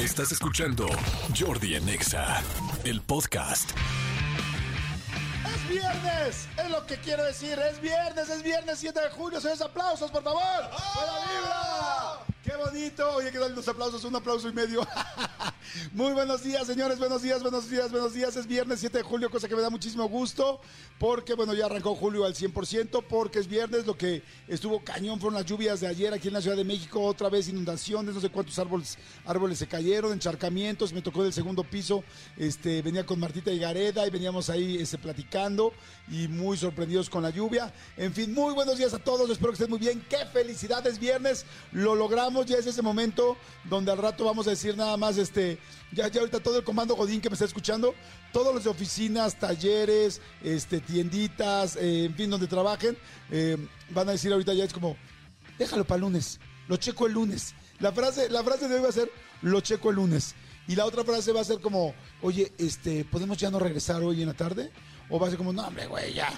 Estás escuchando Jordi Anexa, el podcast. ¡Es viernes! Es lo que quiero decir. Es viernes, es viernes 7 de julio. Señores, aplausos, por favor. ¡Buena vibra! ¡Qué bonito! Oye, que darle los aplausos, un aplauso y medio. Muy buenos días, señores. Buenos días, buenos días, buenos días. Es viernes 7 de julio, cosa que me da muchísimo gusto. Porque, bueno, ya arrancó julio al 100%. Porque es viernes. Lo que estuvo cañón fueron las lluvias de ayer aquí en la Ciudad de México. Otra vez inundaciones. No sé cuántos árboles, árboles se cayeron, encharcamientos. Me tocó del segundo piso. Este, venía con Martita y Gareda y veníamos ahí este, platicando. Y muy sorprendidos con la lluvia. En fin, muy buenos días a todos. Espero que estén muy bien. ¡Qué felicidades! Viernes. Lo logramos. Ya es ese momento donde al rato vamos a decir nada más este ya, ya ahorita todo el comando Godín que me está escuchando, todos los de oficinas, talleres, este, tienditas, eh, en fin, donde trabajen, eh, van a decir ahorita ya es como, déjalo para lunes, lo checo el lunes. La frase, la frase de hoy va a ser, lo checo el lunes. Y la otra frase va a ser como, oye, este, ¿podemos ya no regresar hoy en la tarde? O va a ser como, no, hombre, güey, ya,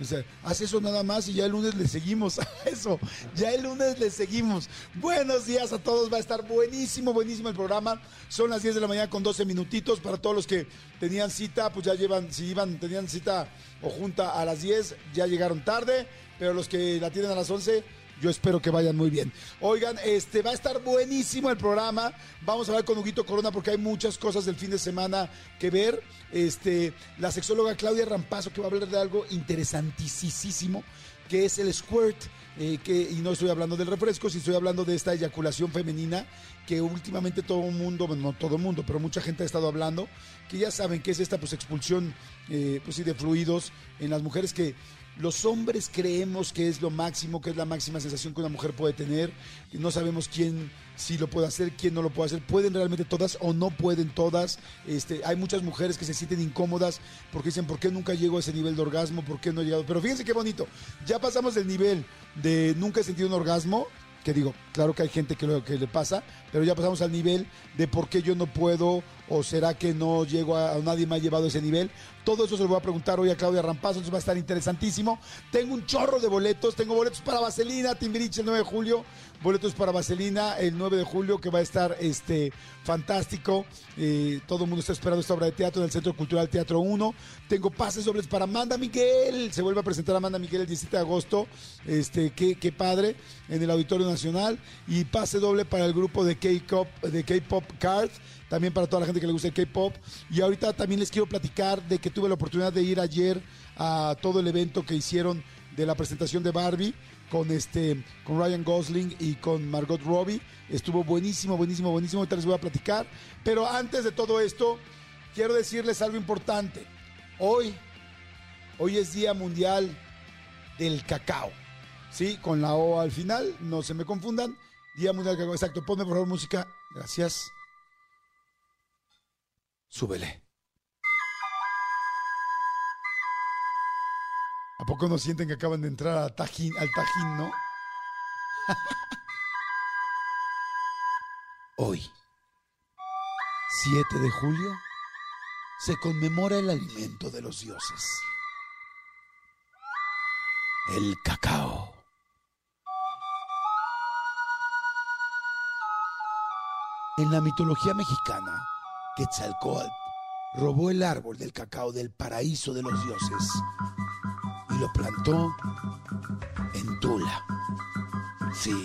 o haz eso nada más y ya el lunes le seguimos a eso. Ya el lunes le seguimos. Buenos días a todos. Va a estar buenísimo, buenísimo el programa. Son las 10 de la mañana con 12 minutitos. Para todos los que tenían cita, pues ya llevan, si iban, tenían cita o junta a las 10, ya llegaron tarde. Pero los que la tienen a las 11, yo espero que vayan muy bien. Oigan, este va a estar buenísimo el programa. Vamos a hablar con Huguito Corona porque hay muchas cosas del fin de semana que ver. Este, la sexóloga Claudia Rampazo que va a hablar de algo interesantísimo, que es el squirt. Eh, que, y no estoy hablando del refresco, si estoy hablando de esta eyaculación femenina que últimamente todo el mundo, bueno, no todo el mundo, pero mucha gente ha estado hablando, que ya saben que es esta pues expulsión eh, pues, de fluidos en las mujeres que los hombres creemos que es lo máximo, que es la máxima sensación que una mujer puede tener. No sabemos quién sí lo puede hacer, quién no lo puede hacer. Pueden realmente todas o no pueden todas. Este, hay muchas mujeres que se sienten incómodas porque dicen, ¿por qué nunca llego a ese nivel de orgasmo? ¿Por qué no he llegado? Pero fíjense qué bonito. Ya pasamos del nivel de nunca he sentido un orgasmo que digo, claro que hay gente que, lo, que le pasa, pero ya pasamos al nivel de por qué yo no puedo o será que no llego a, nadie me ha llevado a ese nivel. Todo eso se lo voy a preguntar hoy a Claudia Rampazo, entonces va a estar interesantísimo. Tengo un chorro de boletos, tengo boletos para Vaselina, Timbirich el 9 de julio, boletos para Vaselina el 9 de julio que va a estar este fantástico. Eh, todo el mundo está esperando esta obra de teatro en el Centro Cultural Teatro 1. Tengo pases dobles para Amanda Miguel, se vuelve a presentar Amanda Miguel el 17 de agosto. Este, qué, qué padre en el Auditorio Nacional y pase doble para el grupo de K-pop de K-pop Card también para toda la gente que le gusta el K-pop. Y ahorita también les quiero platicar de que tuve la oportunidad de ir ayer a todo el evento que hicieron de la presentación de Barbie con este con Ryan Gosling y con Margot Robbie. Estuvo buenísimo, buenísimo, buenísimo. Ahorita les voy a platicar. Pero antes de todo esto, quiero decirles algo importante. Hoy, hoy es Día Mundial del Cacao. Sí, con la O al final, no se me confundan. Día Mundial del Cacao. Exacto, ponme por favor música. Gracias. Súbele. Poco no sienten que acaban de entrar al tajín, al tajín, no? Hoy, 7 de julio, se conmemora el alimento de los dioses. El cacao. En la mitología mexicana, Quetzalcoatl robó el árbol del cacao del paraíso de los dioses lo plantó en Tula. Sí,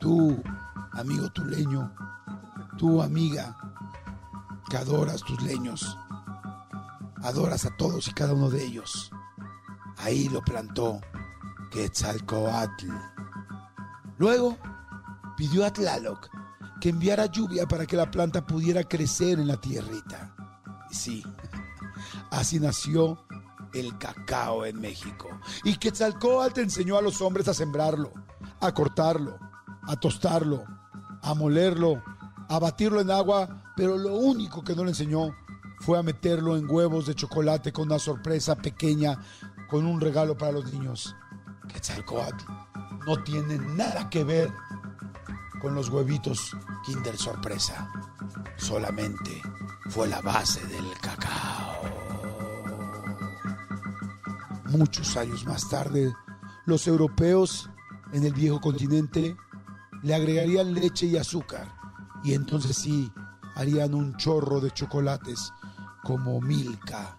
tú, amigo tuleño, tú, amiga, que adoras tus leños, adoras a todos y cada uno de ellos. Ahí lo plantó Quetzalcoatl. Luego pidió a Tlaloc que enviara lluvia para que la planta pudiera crecer en la tierrita. Y sí, así nació el cacao en México. Y Quetzalcóatl enseñó a los hombres a sembrarlo, a cortarlo, a tostarlo, a molerlo, a batirlo en agua, pero lo único que no le enseñó fue a meterlo en huevos de chocolate con una sorpresa pequeña, con un regalo para los niños. Quetzalcóatl no tiene nada que ver con los huevitos Kinder Sorpresa. Solamente fue la base del cacao. Muchos años más tarde, los europeos en el viejo continente le agregarían leche y azúcar. Y entonces sí, harían un chorro de chocolates como Milka,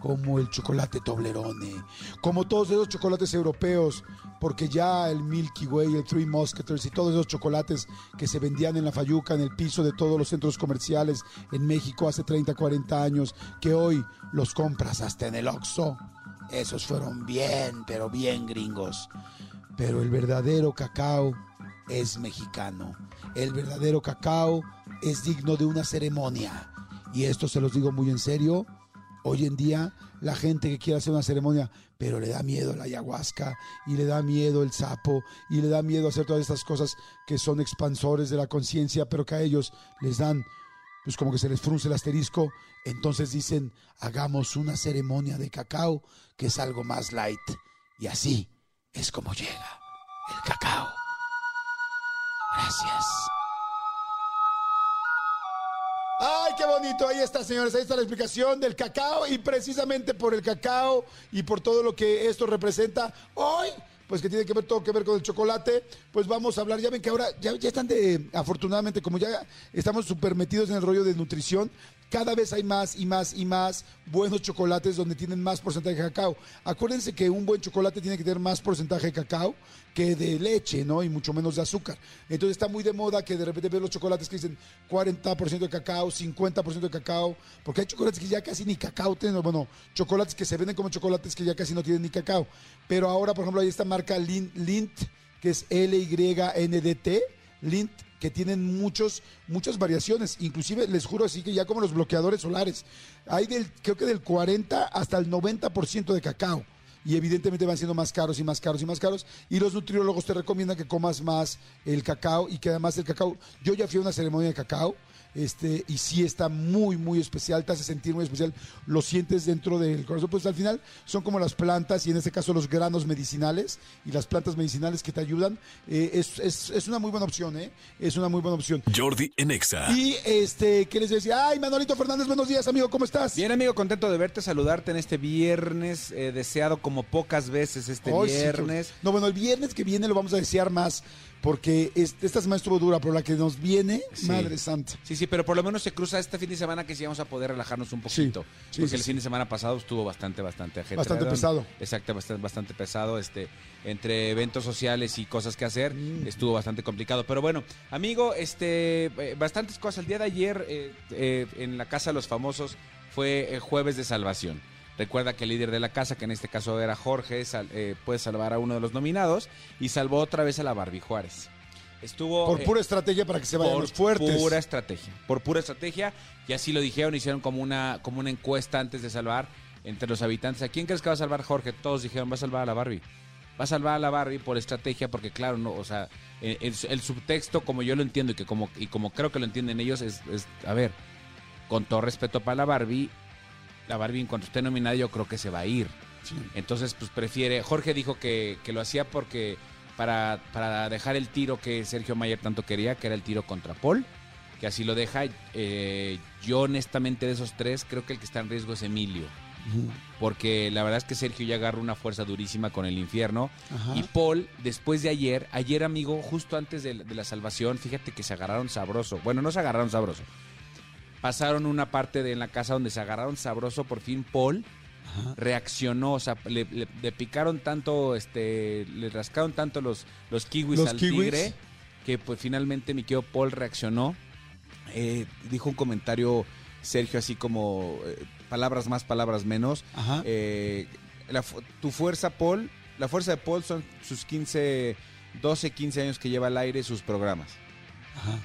como el chocolate Toblerone, como todos esos chocolates europeos, porque ya el Milky Way, el Three Musketeers y todos esos chocolates que se vendían en la Fayuca, en el piso de todos los centros comerciales en México hace 30, 40 años, que hoy los compras hasta en el Oxxo, esos fueron bien, pero bien gringos. Pero el verdadero cacao es mexicano. El verdadero cacao es digno de una ceremonia. Y esto se los digo muy en serio. Hoy en día la gente que quiere hacer una ceremonia, pero le da miedo la ayahuasca y le da miedo el sapo y le da miedo hacer todas estas cosas que son expansores de la conciencia, pero que a ellos les dan, pues como que se les frunce el asterisco. Entonces dicen, hagamos una ceremonia de cacao que es algo más light. Y así es como llega el cacao. Gracias. Ay, qué bonito. Ahí está, señores. Ahí está la explicación del cacao. Y precisamente por el cacao y por todo lo que esto representa hoy, pues que tiene que ver todo que ver con el chocolate, pues vamos a hablar. Ya ven que ahora ya, están de, afortunadamente, como ya estamos súper metidos en el rollo de nutrición, cada vez hay más y más y más buenos chocolates donde tienen más porcentaje de cacao. Acuérdense que un buen chocolate tiene que tener más porcentaje de cacao que de leche, ¿no? Y mucho menos de azúcar. Entonces está muy de moda que de repente ves los chocolates que dicen 40% de cacao, 50% de cacao, porque hay chocolates que ya casi ni cacao tienen, bueno, chocolates que se venden como chocolates que ya casi no tienen ni cacao. Pero ahora, por ejemplo, hay esta marca Lint, Lint que es L-Y-N-D-T, Lint que tienen muchos, muchas variaciones. Inclusive, les juro así que ya como los bloqueadores solares, hay del, creo que del 40 hasta el 90% de cacao. Y evidentemente van siendo más caros y más caros y más caros. Y los nutriólogos te recomiendan que comas más el cacao y que además el cacao. Yo ya fui a una ceremonia de cacao este, y sí está muy, muy especial, te hace sentir muy especial, lo sientes dentro del corazón, pues al final son como las plantas y en este caso los granos medicinales y las plantas medicinales que te ayudan, eh, es, es, es, una muy buena opción, ¿eh? Es una muy buena opción. Jordi Enexa. Y este, ¿qué les decía? Ay, Manolito Fernández, buenos días, amigo, ¿cómo estás? Bien, amigo, contento de verte, saludarte en este viernes, eh, deseado como pocas veces este Hoy viernes. Sí, no, bueno, el viernes que viene lo vamos a desear más porque esta semana estuvo dura, pero la que nos viene, Madre Santa. Sí, sí, pero por lo menos se cruza este fin de semana que sí vamos a poder relajarnos un poquito. Sí, porque el fin de semana pasado estuvo bastante, bastante gente. Bastante pesado. Exacto, bastante, bastante pesado. Este, entre eventos sociales y cosas que hacer, mm. estuvo bastante complicado. Pero bueno, amigo, este, eh, bastantes cosas. El día de ayer eh, eh, en la Casa de los Famosos fue jueves de salvación. Recuerda que el líder de la casa, que en este caso era Jorge, eh, puede salvar a uno de los nominados y salvó otra vez a la Barbie Juárez. Estuvo por pura estrategia para que se vayan los fuertes. Por pura estrategia, por pura estrategia y así lo dijeron, hicieron como una como una encuesta antes de salvar entre los habitantes. ¿A quién crees que va a salvar Jorge? Todos dijeron, va a salvar a la Barbie. Va a salvar a la Barbie por estrategia porque claro, no, o sea, el, subtexto como yo lo entiendo y que como y como creo que lo entienden ellos es, es a ver, con todo respeto para la Barbie, la Barbie en cuanto esté nominada yo creo que se va a ir. Entonces, pues prefiere, Jorge dijo que, lo hacía porque para, para, dejar el tiro que Sergio Mayer tanto quería, que era el tiro contra Paul, que así lo deja. Eh, yo honestamente de esos tres creo que el que está en riesgo es Emilio. Porque la verdad es que Sergio ya agarra una fuerza durísima con el infierno. Y Paul, después de ayer, ayer amigo, justo antes de, de la salvación, fíjate que se agarraron sabroso. Bueno, no se agarraron sabroso pasaron una parte de en la casa donde se agarraron sabroso, por fin Paul reaccionó, o sea, le, picaron tanto, este, le rascaron tanto los, los kiwis al tigre, que pues finalmente mi querido Paul reaccionó, eh, dijo un comentario, Sergio, así como eh, palabras más, palabras menos. Eh, tu fuerza, Paul, la fuerza de Paul son sus 15, 12, 15 años que lleva al aire sus programas. Ajá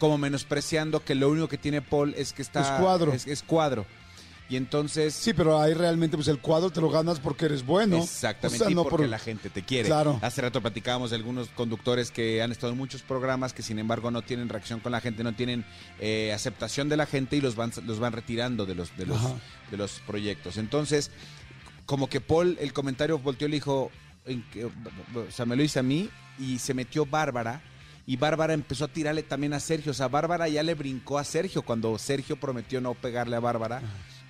como menospreciando que lo único que tiene Paul es que está... Es cuadro. Es, cuadro. Y entonces... Sí, pero ahí realmente pues el cuadro te lo ganas porque eres bueno. Exactamente, no porque la gente te quiere. Claro. Hace rato platicábamos de algunos conductores que han estado en muchos programas que sin embargo no tienen reacción con la gente, no tienen eh, aceptación de la gente y los van, los van retirando de los, de los, de los proyectos. Entonces, como que Paul, el comentario volteó y le dijo, o sea, me lo hice a mí y se metió Bárbara y Bárbara empezó a tirarle también a Sergio. O sea, Bárbara ya le brincó a Sergio cuando Sergio prometió no pegarle a Bárbara.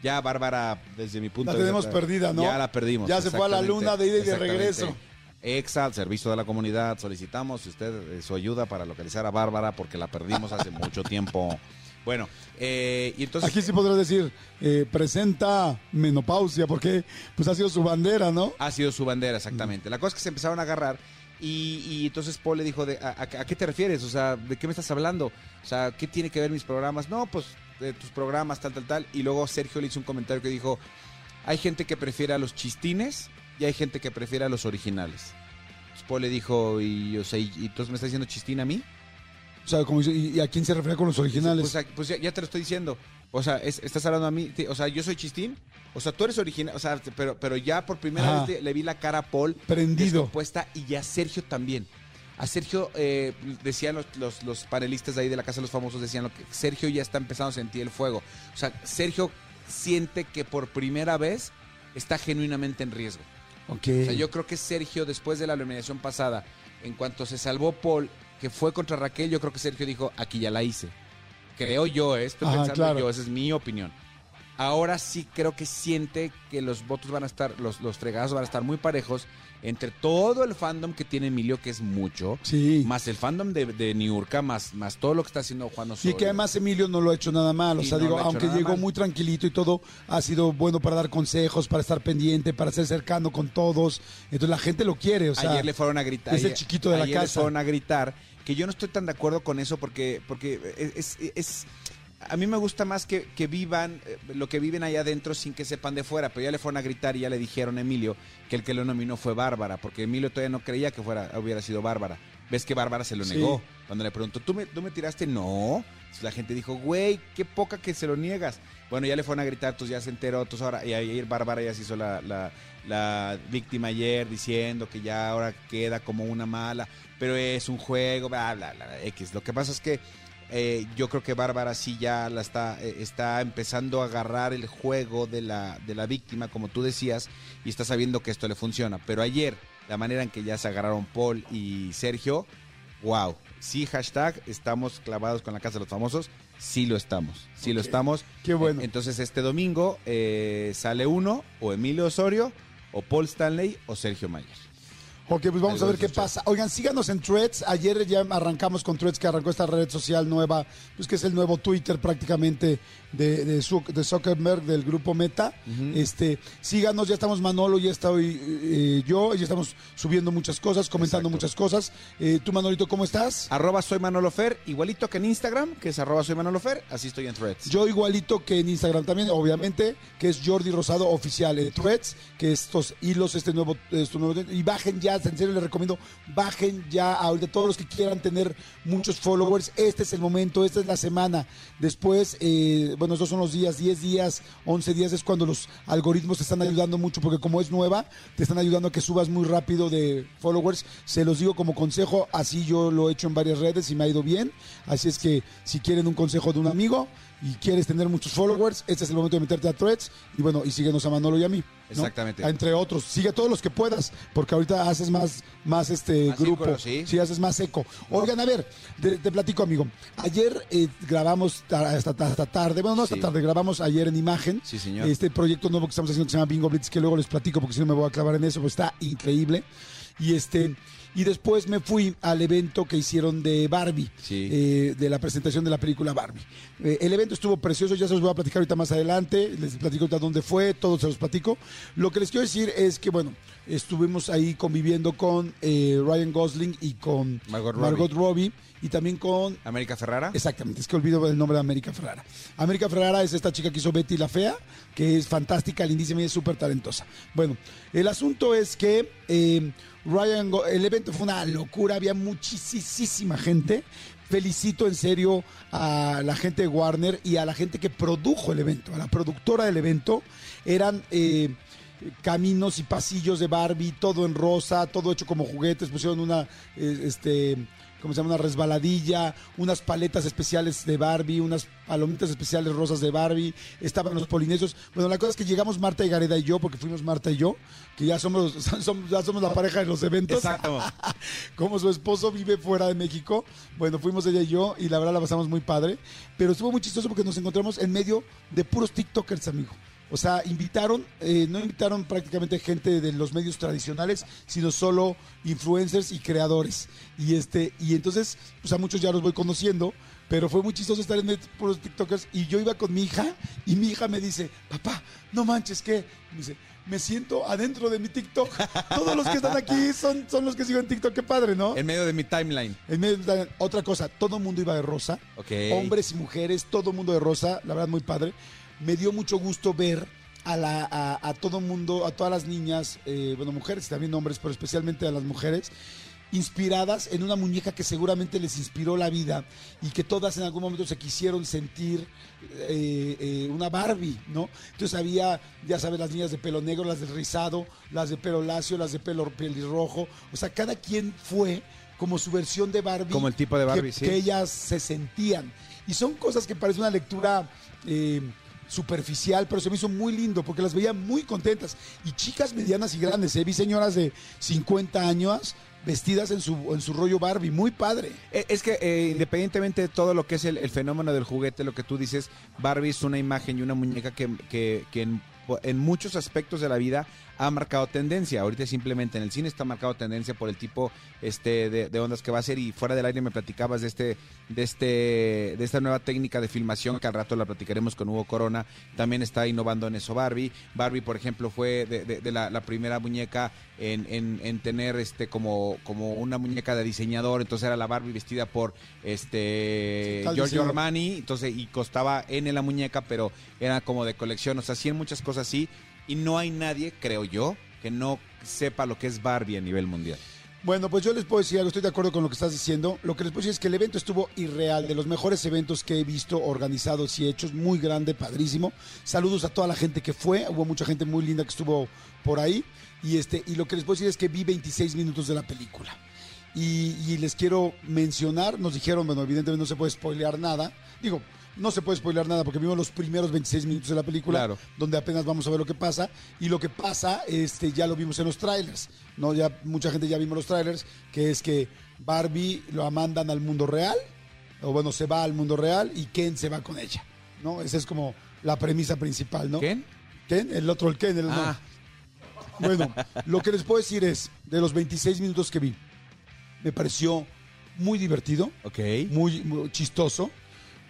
Ya Bárbara, desde mi punto de vista. La tenemos perdida, ¿no? Ya la perdimos. Ya se fue a la luna de ida y de regreso. Exa, al servicio de la comunidad. Solicitamos usted eh, su ayuda para localizar a Bárbara porque la perdimos hace mucho tiempo. Bueno, eh, y entonces... Aquí sí podría decir, eh, presenta menopausia, porque pues ha sido su bandera, ¿no? Ha sido su bandera, exactamente. La cosa es que se empezaron a agarrar y, y entonces Paul le dijo, de, a, a- ¿a qué te refieres? O sea, ¿de qué me estás hablando? O sea, ¿qué tiene que ver mis programas? No, pues de tus programas, tal, tal, tal. Y luego Sergio le hizo un comentario que dijo, hay gente que prefiere a los chistines y hay gente que prefiere a los originales. Entonces Paul le dijo, y, o sea, ¿y, entonces me estás diciendo chistín a mí? O sea, como dice, ¿y a quién se refiere con los originales? Pues, a- pues ya, ya te lo estoy diciendo. O sea, es- estás hablando a mí. O sea, yo soy chistín. O sea, tú eres original. O sea, pero, pero ya por primera Ajá. vez le, le vi la cara a Paul. Prendido. Descompuesta y a Sergio también. A Sergio, eh, decían los, los, los panelistas de ahí de la Casa de los Famosos, decían lo que Sergio ya está empezando a sentir el fuego. O sea, Sergio siente que por primera vez está genuinamente en riesgo. Ok. O sea, yo creo que Sergio, después de la eliminación pasada, en cuanto se salvó Paul, que fue contra Raquel, yo creo que Sergio dijo, aquí ya la hice. Creo yo, eh, estoy Ajá, pensando claro. yo, esa es mi opinión. Ahora sí creo que siente que los votos van a estar, los, los fregados van a estar muy parejos entre todo el fandom que tiene Emilio, que es mucho, Sí. más el fandom de, de Niurka, más, más todo lo que está haciendo Juan Y Osorio. que además Emilio no lo ha hecho nada mal. O sea, no digo, aunque llegó mal. muy tranquilito y todo, ha sido bueno para dar consejos, para estar pendiente, para ser cercano con todos. Entonces la gente lo quiere. O sea, ayer le fueron a gritar. es el chiquito de la ayer le casa. fueron a gritar. Que yo no estoy tan de acuerdo con eso porque, porque es, es- es- a mí me gusta más que, que vivan eh, lo que viven allá adentro sin que sepan de fuera. Pero ya le fueron a gritar y ya le dijeron a Emilio que el que lo nominó fue Bárbara. Porque Emilio todavía no creía que fuera, hubiera sido Bárbara. Ves que Bárbara se lo Sí. negó. Cuando le preguntó, ¿tú me, ¿tú me tiraste? No. La gente dijo, güey, qué poca que se lo niegas. Bueno, ya le fueron a gritar, entonces ya se enteró. Entonces ahora, y ayer Bárbara ya se hizo la, la, la víctima ayer diciendo que ya ahora queda como una mala, pero es un juego, bla, bla, bla, X. Lo que pasa es que eh, yo creo que Bárbara sí ya la está, eh, está empezando a agarrar el juego de la, de la víctima, como tú decías, y está sabiendo que esto le funciona. Pero ayer, la manera en que ya se agarraron Paul y Sergio, wow. Sí, hashtag, estamos clavados con la Casa de los Famosos. Sí lo estamos, sí lo estamos. Qué bueno. Entonces este domingo eh, sale uno, o Emilio Osorio, o Paul Stanley, o Sergio Mayer. Ok, pues vamos a ver qué pasa. Oigan, síganos en Threads. Ayer ya arrancamos con Threads, que arrancó esta red social nueva, pues que es el nuevo Twitter prácticamente de, de, de Zuckerberg, del grupo Meta. Este, síganos, ya estamos Manolo, ya estoy eh, yo, ya estamos subiendo muchas cosas, comentando Exacto. muchas cosas. Eh, Tú, Manolito, ¿cómo estás? Arroba soy Manolo Fer, igualito que en Instagram, que es arroba soy Manolo Fer, así estoy en Threads. Yo igualito que en Instagram también, obviamente, que es Jordi Rosado Oficial en Threads, que estos hilos, este nuevo, este nuevo, y bajen ya, en serio les recomiendo, bajen ya ahorita todos los que quieran tener muchos followers, este es el momento, esta es la semana. Después, eh, bueno, estos son los días, 10 días, 11 días es cuando los algoritmos te están ayudando mucho, porque como es nueva, te están ayudando a que subas muy rápido de followers. Se los digo como consejo, así yo lo he hecho en varias redes y me ha ido bien. Así es que si quieren un consejo de un amigo y quieres tener muchos followers, este es el momento de meterte a Threads y bueno, y síguenos a Manolo y a mí. ¿no? Exactamente. Entre otros, sigue a todos los que puedas, porque ahorita haces más, más este Más grupo. círculo, sí. haces más eco. Oigan, a ver, te, te platico, amigo. Ayer eh, grabamos ta- hasta, hasta tarde, bueno, no hasta Sí. tarde, grabamos ayer en imagen. Sí, señor. Este proyecto nuevo que estamos haciendo que se llama Bingo Blitz, que luego les platico porque si no me voy a clavar en eso, pues está increíble. Y este. Y después me fui al evento que hicieron de Barbie, Sí. eh, de la presentación de la película Barbie. Eh, el evento estuvo precioso, ya se los voy a platicar ahorita más adelante, les platico ahorita dónde fue, todo se los platico. Lo que les quiero decir es que, bueno, estuvimos ahí conviviendo con eh, Ryan Gosling y con Margot Robbie. Margot Robbie y también con América Ferrara. Exactamente, es que olvido el nombre de América Ferrara. América Ferrara es esta chica que hizo Betty la Fea, que es fantástica, lindísima y es súper talentosa. Bueno, el asunto es que eh, Ryan, el evento fue una locura, había muchísima gente. Felicito en serio a la gente de Warner y a la gente que produjo el evento, a la productora del evento. Eran eh, caminos y pasillos de Barbie, todo en rosa, todo hecho como juguetes. Pusieron una, eh, este, ¿cómo se llama? Una resbaladilla, unas paletas especiales de Barbie, unas palomitas especiales rosas de Barbie. Estaban los polinesios. Bueno, la cosa es que llegamos Marta y Gareda y yo, porque fuimos Marta y yo, que ya somos, somos- ya somos la pareja de los eventos. Exacto. Como su esposo vive fuera de México, bueno, fuimos ella y yo y la verdad la pasamos muy padre, pero estuvo muy chistoso porque nos encontramos en medio de puros TikTokers, amigo. O sea, invitaron, eh, no invitaron prácticamente gente de los medios tradicionales, sino solo influencers y creadores. Y este, y entonces, pues a muchos ya los voy conociendo, pero fue muy chistoso estar en por los TikTokers. Y yo iba con mi hija, y mi hija me dice, papá, no manches, ¿qué? Me dice, me siento adentro de mi TikTok. Todos los que están aquí son, son los que sigo en TikTok, qué padre, ¿no? En medio de mi timeline. En medio de- otra cosa, todo el mundo iba de rosa. Ok. Hombres y mujeres, todo el mundo de rosa, la verdad muy padre. Me dio mucho gusto ver a, la, a, a todo mundo, a todas las niñas, eh, bueno, mujeres y también hombres, pero especialmente a las mujeres, inspiradas en una muñeca que seguramente les inspiró la vida y que todas en algún momento se quisieron sentir eh, eh, una Barbie, ¿no? Entonces había, ya sabes, las niñas de pelo negro, las de rizado, las de pelo lacio, las de pelo pelirrojo, o sea, cada quien fue como su versión de Barbie. Como el tipo de Barbie, que, sí. que ellas se sentían. Y son cosas que parece una lectura eh, superficial, pero se me hizo muy lindo porque las veía muy contentas. Y chicas medianas y grandes, ¿eh? vi señoras de 50 años vestidas en su, en su rollo Barbie, muy padre. Eh, Es que eh, independientemente de todo lo que es el, fenómeno del juguete, lo que tú dices, Barbie es una imagen y una muñeca que, que- en muchos aspectos de la vida ha marcado tendencia. Ahorita simplemente en el cine está marcado tendencia por el tipo este de, de ondas que va a ser y fuera del aire me platicabas de este de este de esta nueva técnica de filmación que al rato la platicaremos con Hugo Corona. También está innovando en eso Barbie. Barbie, por ejemplo, fue de, de- de la, la primera muñeca en, en- en tener este como como una muñeca de diseñador. Entonces era la Barbie vestida por este Giorgio diseñador. Armani. Entonces y costaba N la muñeca, pero era como de colección. O sea, sí en muchas cosas sí. Y no hay nadie, creo yo, que no sepa lo que es Barbie a nivel mundial. Bueno, pues yo les puedo decir algo, estoy de acuerdo con lo que estás diciendo. Lo que les puedo decir es que el evento estuvo irreal, de los mejores eventos que he visto organizados y hechos, muy grande, padrísimo. Saludos a toda la gente que fue, hubo mucha gente muy linda que estuvo por ahí. Y, este, y lo que les puedo decir es que vi 26 minutos de la película. Y, y les quiero mencionar, nos dijeron, bueno, evidentemente no se puede spoilear nada. Digo, no se puede spoilear nada porque vimos los primeros 26 minutos de la película, Claro. donde apenas vamos a ver lo que pasa. Y lo que pasa, este, ya lo vimos en los trailers. ¿no? Ya, mucha gente ya vimos los trailers, que es que Barbie lo mandan al mundo real, o bueno, se va al mundo real y Ken se va con ella. ¿no? Esa es como la premisa principal, ¿no? ¿Quién? Ken, el otro, el Ken, el Ah. Bueno, lo que les puedo decir es, de los 26 minutos que vi, me pareció muy divertido, Ok. muy, muy chistoso.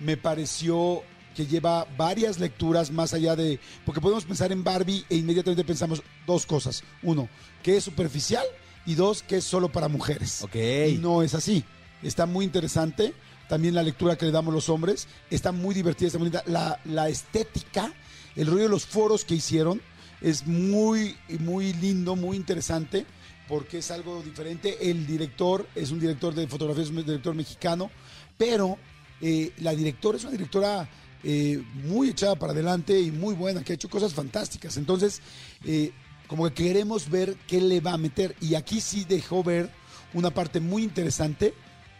Me pareció que lleva varias lecturas más allá de... Porque podemos pensar en Barbie e inmediatamente pensamos dos cosas. Uno, que es superficial y dos, que es solo para mujeres. Ok. Y no es así. Está muy interesante. También la lectura que le damos los hombres. Está muy divertida, está muy linda. La, la estética, el rollo de los foros que hicieron es muy, muy lindo, muy interesante, porque es algo diferente. El director es un director de fotografía, es un director mexicano, pero eh, la directora es una directora eh, muy echada para adelante y muy buena, que ha hecho cosas fantásticas. Entonces, eh, como que queremos ver qué le va a meter. Y aquí sí dejó ver una parte muy interesante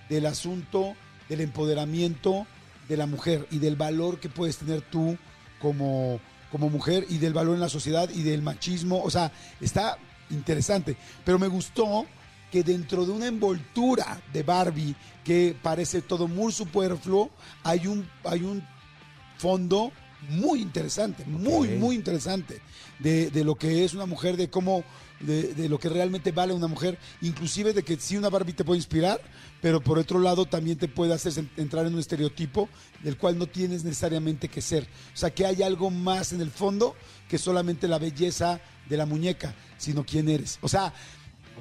del asunto del empoderamiento de la mujer y del valor que puedes tener tú como, como mujer y del valor en la sociedad y del machismo. O sea, está interesante. Pero me gustó que dentro de una envoltura de Barbie que parece todo muy superfluo, hay un, hay un fondo muy interesante, muy, muy interesante de, de lo que es una mujer, de cómo, de, de lo que realmente vale una mujer, inclusive de que sí una Barbie te puede inspirar, pero por otro lado también te puede hacer entrar en un estereotipo del cual no tienes necesariamente que ser. O sea, que hay algo más en el fondo que solamente la belleza de la muñeca, sino quién eres. O sea,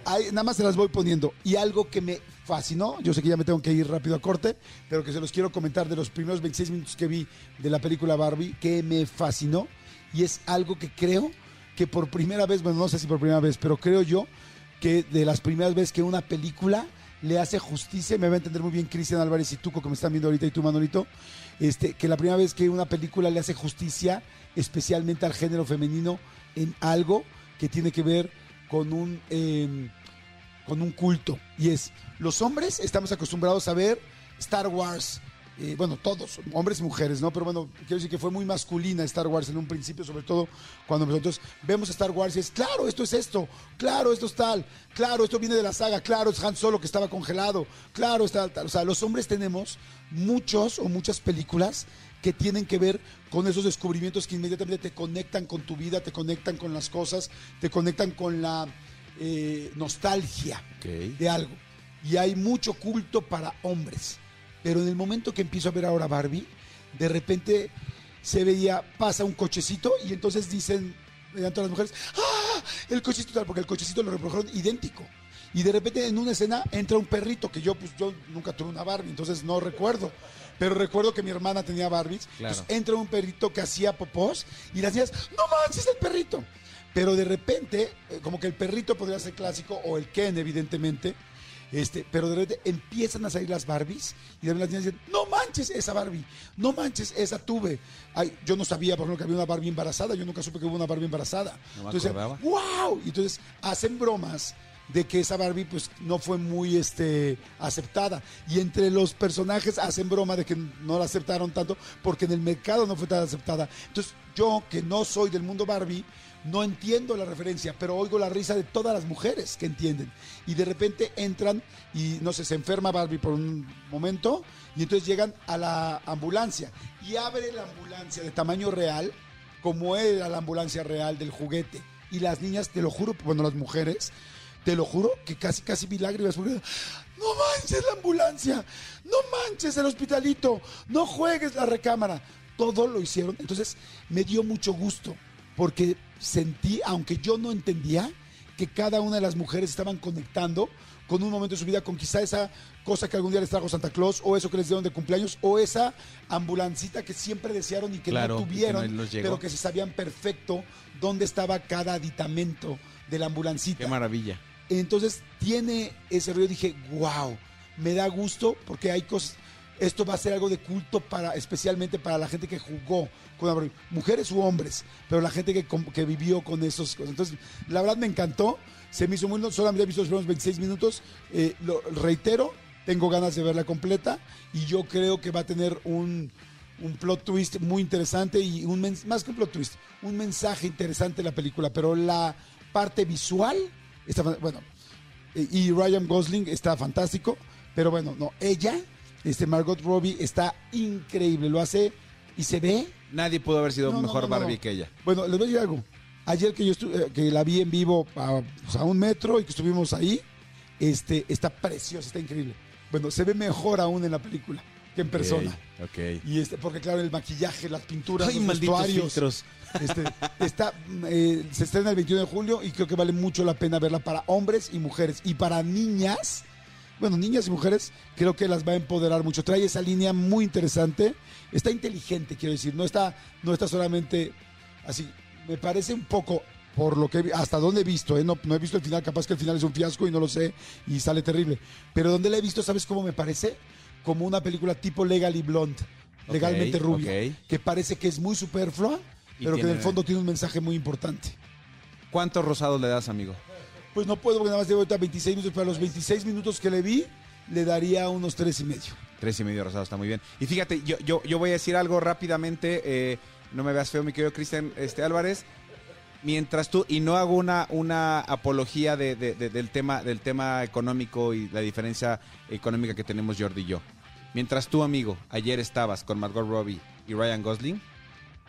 hay- nada más se las voy poniendo. Y algo que me fascinó, yo sé que ya me tengo que ir rápido a corte, pero que se los quiero comentar de los primeros 26 minutos que vi de la película Barbie, que me fascinó. Y es algo que creo que por primera vez, bueno, no sé si por primera vez, pero creo yo que de las primeras veces que una película le hace justicia, me va a entender muy bien Cristian Álvarez y Tuco que me están viendo ahorita y tú Manolito, este, que la primera vez que una película le hace justicia especialmente al género femenino en algo que tiene que ver con un eh, con un culto. Y es los hombres estamos acostumbrados a ver Star Wars eh, bueno todos hombres y mujeres no pero bueno quiero decir que fue muy masculina Star Wars en un principio sobre todo cuando nosotros vemos Star Wars y es claro esto es esto claro esto es tal claro esto viene de la saga claro es Han Solo que estaba congelado claro está tal. O sea los hombres tenemos muchos o muchas películas que tienen que ver con esos descubrimientos que inmediatamente te conectan con tu vida, te conectan con las cosas, te conectan con la eh, nostalgia de algo. Y hay mucho culto para hombres. Pero en el momento que empiezo a ver ahora Barbie, de repente se veía, pasa un cochecito y entonces dicen, mediante las mujeres, ¡ah! El cochecito tal, porque el cochecito lo reprodujeron idéntico. Y de repente en una escena entra un perrito, que yo pues yo nunca tuve una Barbie, entonces no recuerdo. Pero recuerdo que mi hermana tenía Barbies. Claro. Entonces entra un perrito que hacía popós y las niñas, no manches, el perrito. Pero de repente, eh, como que el perrito podría ser clásico, o el Ken, evidentemente. Este, pero de repente empiezan a salir las Barbies y de las niñas dicen, no manches esa Barbie, no manches esa tuve. Ay, yo no sabía, por ejemplo, que había una Barbie embarazada, yo nunca supe que hubo una Barbie embarazada. No entonces, wow, y entonces hacen bromas de que esa Barbie pues no fue muy este aceptada y entre los personajes hacen broma de que no la aceptaron tanto porque en el mercado no fue tan aceptada. Entonces, yo que no soy del mundo Barbie, no entiendo la referencia, pero oigo la risa de todas las mujeres que entienden. Y de repente entran y, no sé, se enferma Barbie por un momento y entonces llegan a la ambulancia y abre la ambulancia de tamaño real, como era la ambulancia real del juguete. Y las niñas, te lo juro, bueno, las mujeres, te lo juro que casi, casi vi lágrimas porque, no manches la ambulancia, no manches el hospitalito, no juegues la recámara. Todo lo hicieron. Entonces me dio mucho gusto porque sentí, aunque yo no entendía, que cada una de las mujeres estaban conectando con un momento de su vida, con quizá esa cosa que algún día les trajo Santa Claus, o eso que les dieron de cumpleaños, o esa ambulancita que siempre desearon y que Claro, no que tuvieron, no pero que se sabían perfecto dónde estaba cada aditamento de la ambulancita. Qué maravilla. Entonces tiene ese rollo, dije, wow, me da gusto porque hay cosas, esto va a ser algo de culto para, especialmente para la gente que jugó con mujeres u hombres, pero la gente que, que vivió con esos cosas. Entonces, la verdad me encantó, se me hizo muy, solamente he visto los primeros 26 minutos, eh, lo reitero, tengo ganas de verla completa y yo creo que va a tener un, un plot twist muy interesante y un más que un plot twist, un mensaje interesante en la película, pero la parte visual está, bueno, y Ryan Gosling está fantástico, pero bueno, no, ella, este Margot Robbie está increíble, lo hace y se ve. Nadie pudo haber sido No, mejor no, no, Barbie que ella. Bueno, les voy a decir algo. Ayer que yo estu- eh, que la vi en vivo a, pues, a un metro y que estuvimos ahí, este, está preciosa, está increíble. Bueno, se ve mejor aún en la película que en persona. Ok. ok. Y este, porque claro, el maquillaje, las pinturas, Ay, los vestuarios. filtros. Este, está, eh, se estrena el 21 de julio y creo que vale mucho la pena verla para hombres y mujeres. Y para niñas, bueno, niñas y mujeres, creo que las va a empoderar mucho. Trae esa línea muy interesante. Está inteligente, quiero decir. No está, no está solamente así. Me parece un poco, por lo que hasta donde he visto, ¿eh? no, no he visto el final, capaz que el final es un fiasco y no lo sé y sale terrible. Pero donde la he visto, ¿sabes cómo me parece? Como una película tipo Legally Blonde, legalmente rubia, que parece que es muy superflua, pero que en el fondo tiene un mensaje muy importante. ¿Cuántos rosados le das, amigo? Pues no puedo porque nada más llevo ahorita 26 minutos, pero a los 26 minutos que le vi, le daría unos tres y medio. Tres y medio rosados, está muy bien. Y fíjate, yo, yo, yo voy a decir algo rápidamente. eh, no me veas feo, mi querido Cristian este, Álvarez. Mientras tú, y no hago una, una apología de- de- de- del, tema, del tema económico y la diferencia económica que tenemos Jordi y yo. Mientras tú, amigo, ayer estabas con Margot Robbie y Ryan Gosling,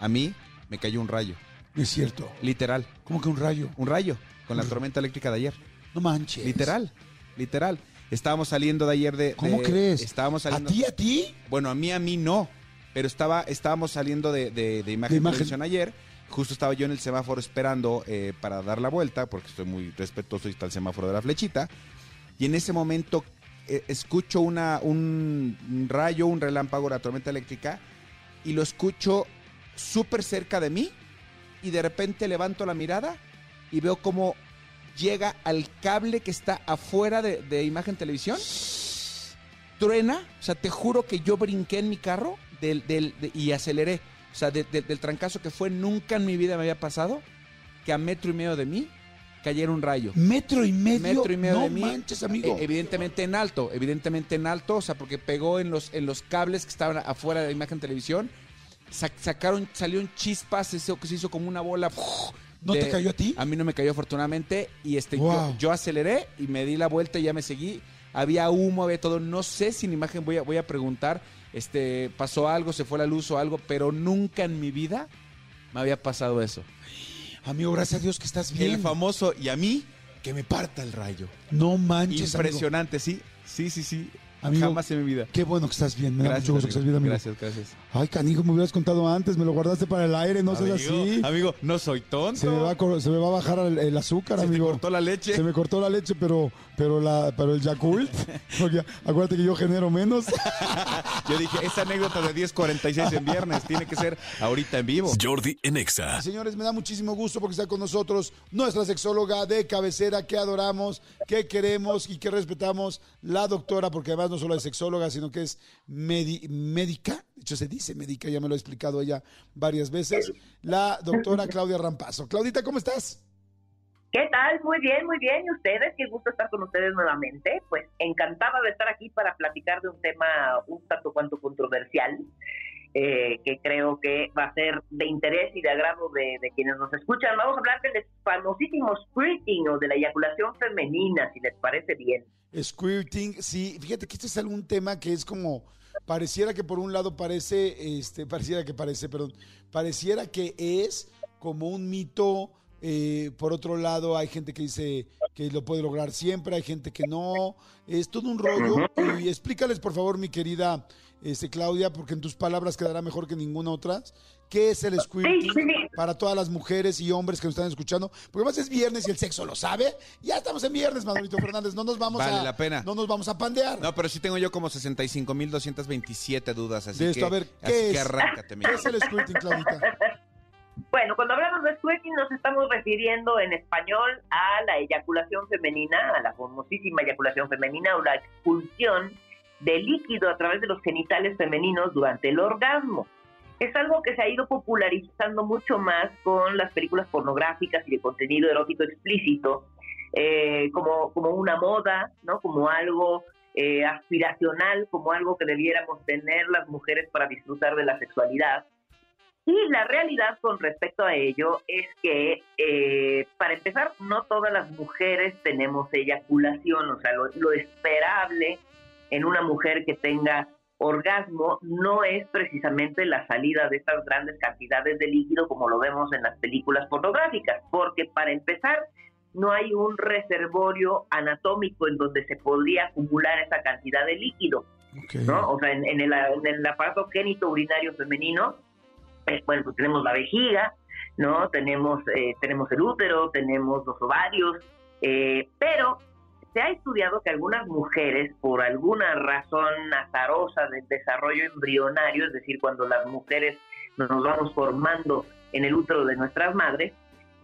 a mí me cayó un rayo. No es cierto. Literal. Como que un rayo. Un rayo. Con la tormenta eléctrica de ayer. No manches. Literal. Literal. Estábamos saliendo de ayer de. ¿Cómo de- crees? Estábamos ¿A saliendo. ti, a ti? Bueno, a mí, a mí no. Pero estaba, estábamos saliendo de, de, de imagen, De imagen. televisión ayer. Justo estaba yo en el semáforo esperando eh, para dar la vuelta, porque estoy muy respetuoso y está el semáforo de la flechita. Y en ese momento eh, escucho una, un, un rayo, un relámpago, la tormenta eléctrica, y lo escucho súper cerca de mí. Y de repente levanto la mirada y veo cómo llega al cable que está afuera de, de imagen televisión truena, o sea, te juro que yo brinqué en mi carro del, del- de- y aceleré. O sea, de- de- del trancazo que fue, nunca en mi vida me había pasado que a metro y medio de mí cayera un rayo. Metro y medio. Metro y medio no de mí. manches, amigo. Eh, evidentemente en alto, evidentemente en alto, o sea, porque pegó en los, en los cables que estaban afuera de la imagen televisión. Sa- sacaron, salieron chispas, se hizo, se hizo como una bola. ¿No de- te cayó a ti? A mí no me cayó afortunadamente y este yo- Wow. yo, aceleré y me di la vuelta y ya me seguí. Había humo, había todo. No sé si en imagen voy a, voy a preguntar este, pasó algo, se fue la luz o algo, pero nunca en mi vida me había pasado eso. Amigo, gracias a Dios que estás bien. El famoso, y a mí, que me parta el rayo. No manches, amigo. Impresionante, sí, sí, sí, sí. Amigo, Jamás en mi vida. Qué bueno que estás bien. Me da mucho gusto que estás bien, amigo. Gracias, gracias. Ay, canijo, me hubieras contado antes. Me lo guardaste para el aire. No seas Amigo, así. Amigo, no soy tonto. Se me, va a, cor- se me va a bajar el, el azúcar, Se te amigo. cortó la leche. Se me cortó la leche, pero, pero, la, pero el Yakult. Porque acuérdate que yo genero menos. Yo dije, esa anécdota de 10.46 en viernes tiene que ser ahorita en vivo. Jordi en Exa. Señores, me da muchísimo gusto porque está con nosotros nuestra sexóloga de cabecera que adoramos, que queremos y que respetamos, la doctora, porque además no solo es sexóloga, sino que es medi- médica. De hecho, se dice médica, ya me lo ha explicado ella varias veces. La doctora Claudia Rampazo. Claudita, ¿cómo estás? ¿Qué tal? Muy bien, muy bien. ¿Y ustedes? Qué gusto estar con ustedes nuevamente. Pues encantada de estar aquí para platicar de un tema un tanto cuanto controversial, eh, que creo que va a ser de interés y de agrado de, de quienes nos escuchan. Vamos a hablar del famosísimo squirting o de la eyaculación femenina, si les parece bien. Squirting, sí, fíjate que este es algún tema que es como, pareciera que por un lado parece, este, pareciera que parece, perdón, pareciera que es como un mito, eh, por otro lado hay gente que dice que lo puede lograr siempre, hay gente que no, es todo un rollo, y explícales por favor mi querida este, Claudia, porque en tus palabras quedará mejor que ninguna otra, ¿qué es el squirting? Sí, sí, sí. para todas las mujeres y hombres que nos están escuchando, porque además es viernes y el sexo lo sabe. Ya estamos en viernes, Manolito Fernández, no nos vamos Vale a la pena. no nos vamos a pandear. No, pero sí tengo yo como 65.227 dudas, así de esto, que, a ver, así ¿qué que es? arráncate, mi ¿Qué es el squirting, Claudita? Bueno, cuando hablamos de squirting nos estamos refiriendo en español a la eyaculación femenina, a la famosísima eyaculación femenina o la expulsión de líquido a través de los genitales femeninos durante el orgasmo. Es algo que se ha ido popularizando mucho más con las películas pornográficas y de contenido erótico explícito, eh, como, como una moda, ¿no? Como algo eh, aspiracional, como algo que debiéramos tener las mujeres para disfrutar de la sexualidad. Y la realidad con respecto a ello es que, eh, para empezar, no todas las mujeres tenemos eyaculación, o sea, lo, lo esperable en una mujer que tenga orgasmo no es precisamente la salida de estas grandes cantidades de líquido como lo vemos en las películas pornográficas, porque para empezar no hay un reservorio anatómico en donde se podría acumular esa cantidad de líquido. ¿no? O sea, en, en el, en el aparato génito urinario femenino, eh, bueno, pues tenemos la vejiga, ¿no? Tenemos, eh, tenemos el útero, tenemos los ovarios, eh, pero se ha estudiado que algunas mujeres, por alguna razón azarosa del desarrollo embrionario, es decir, cuando las mujeres nos vamos formando en el útero de nuestras madres,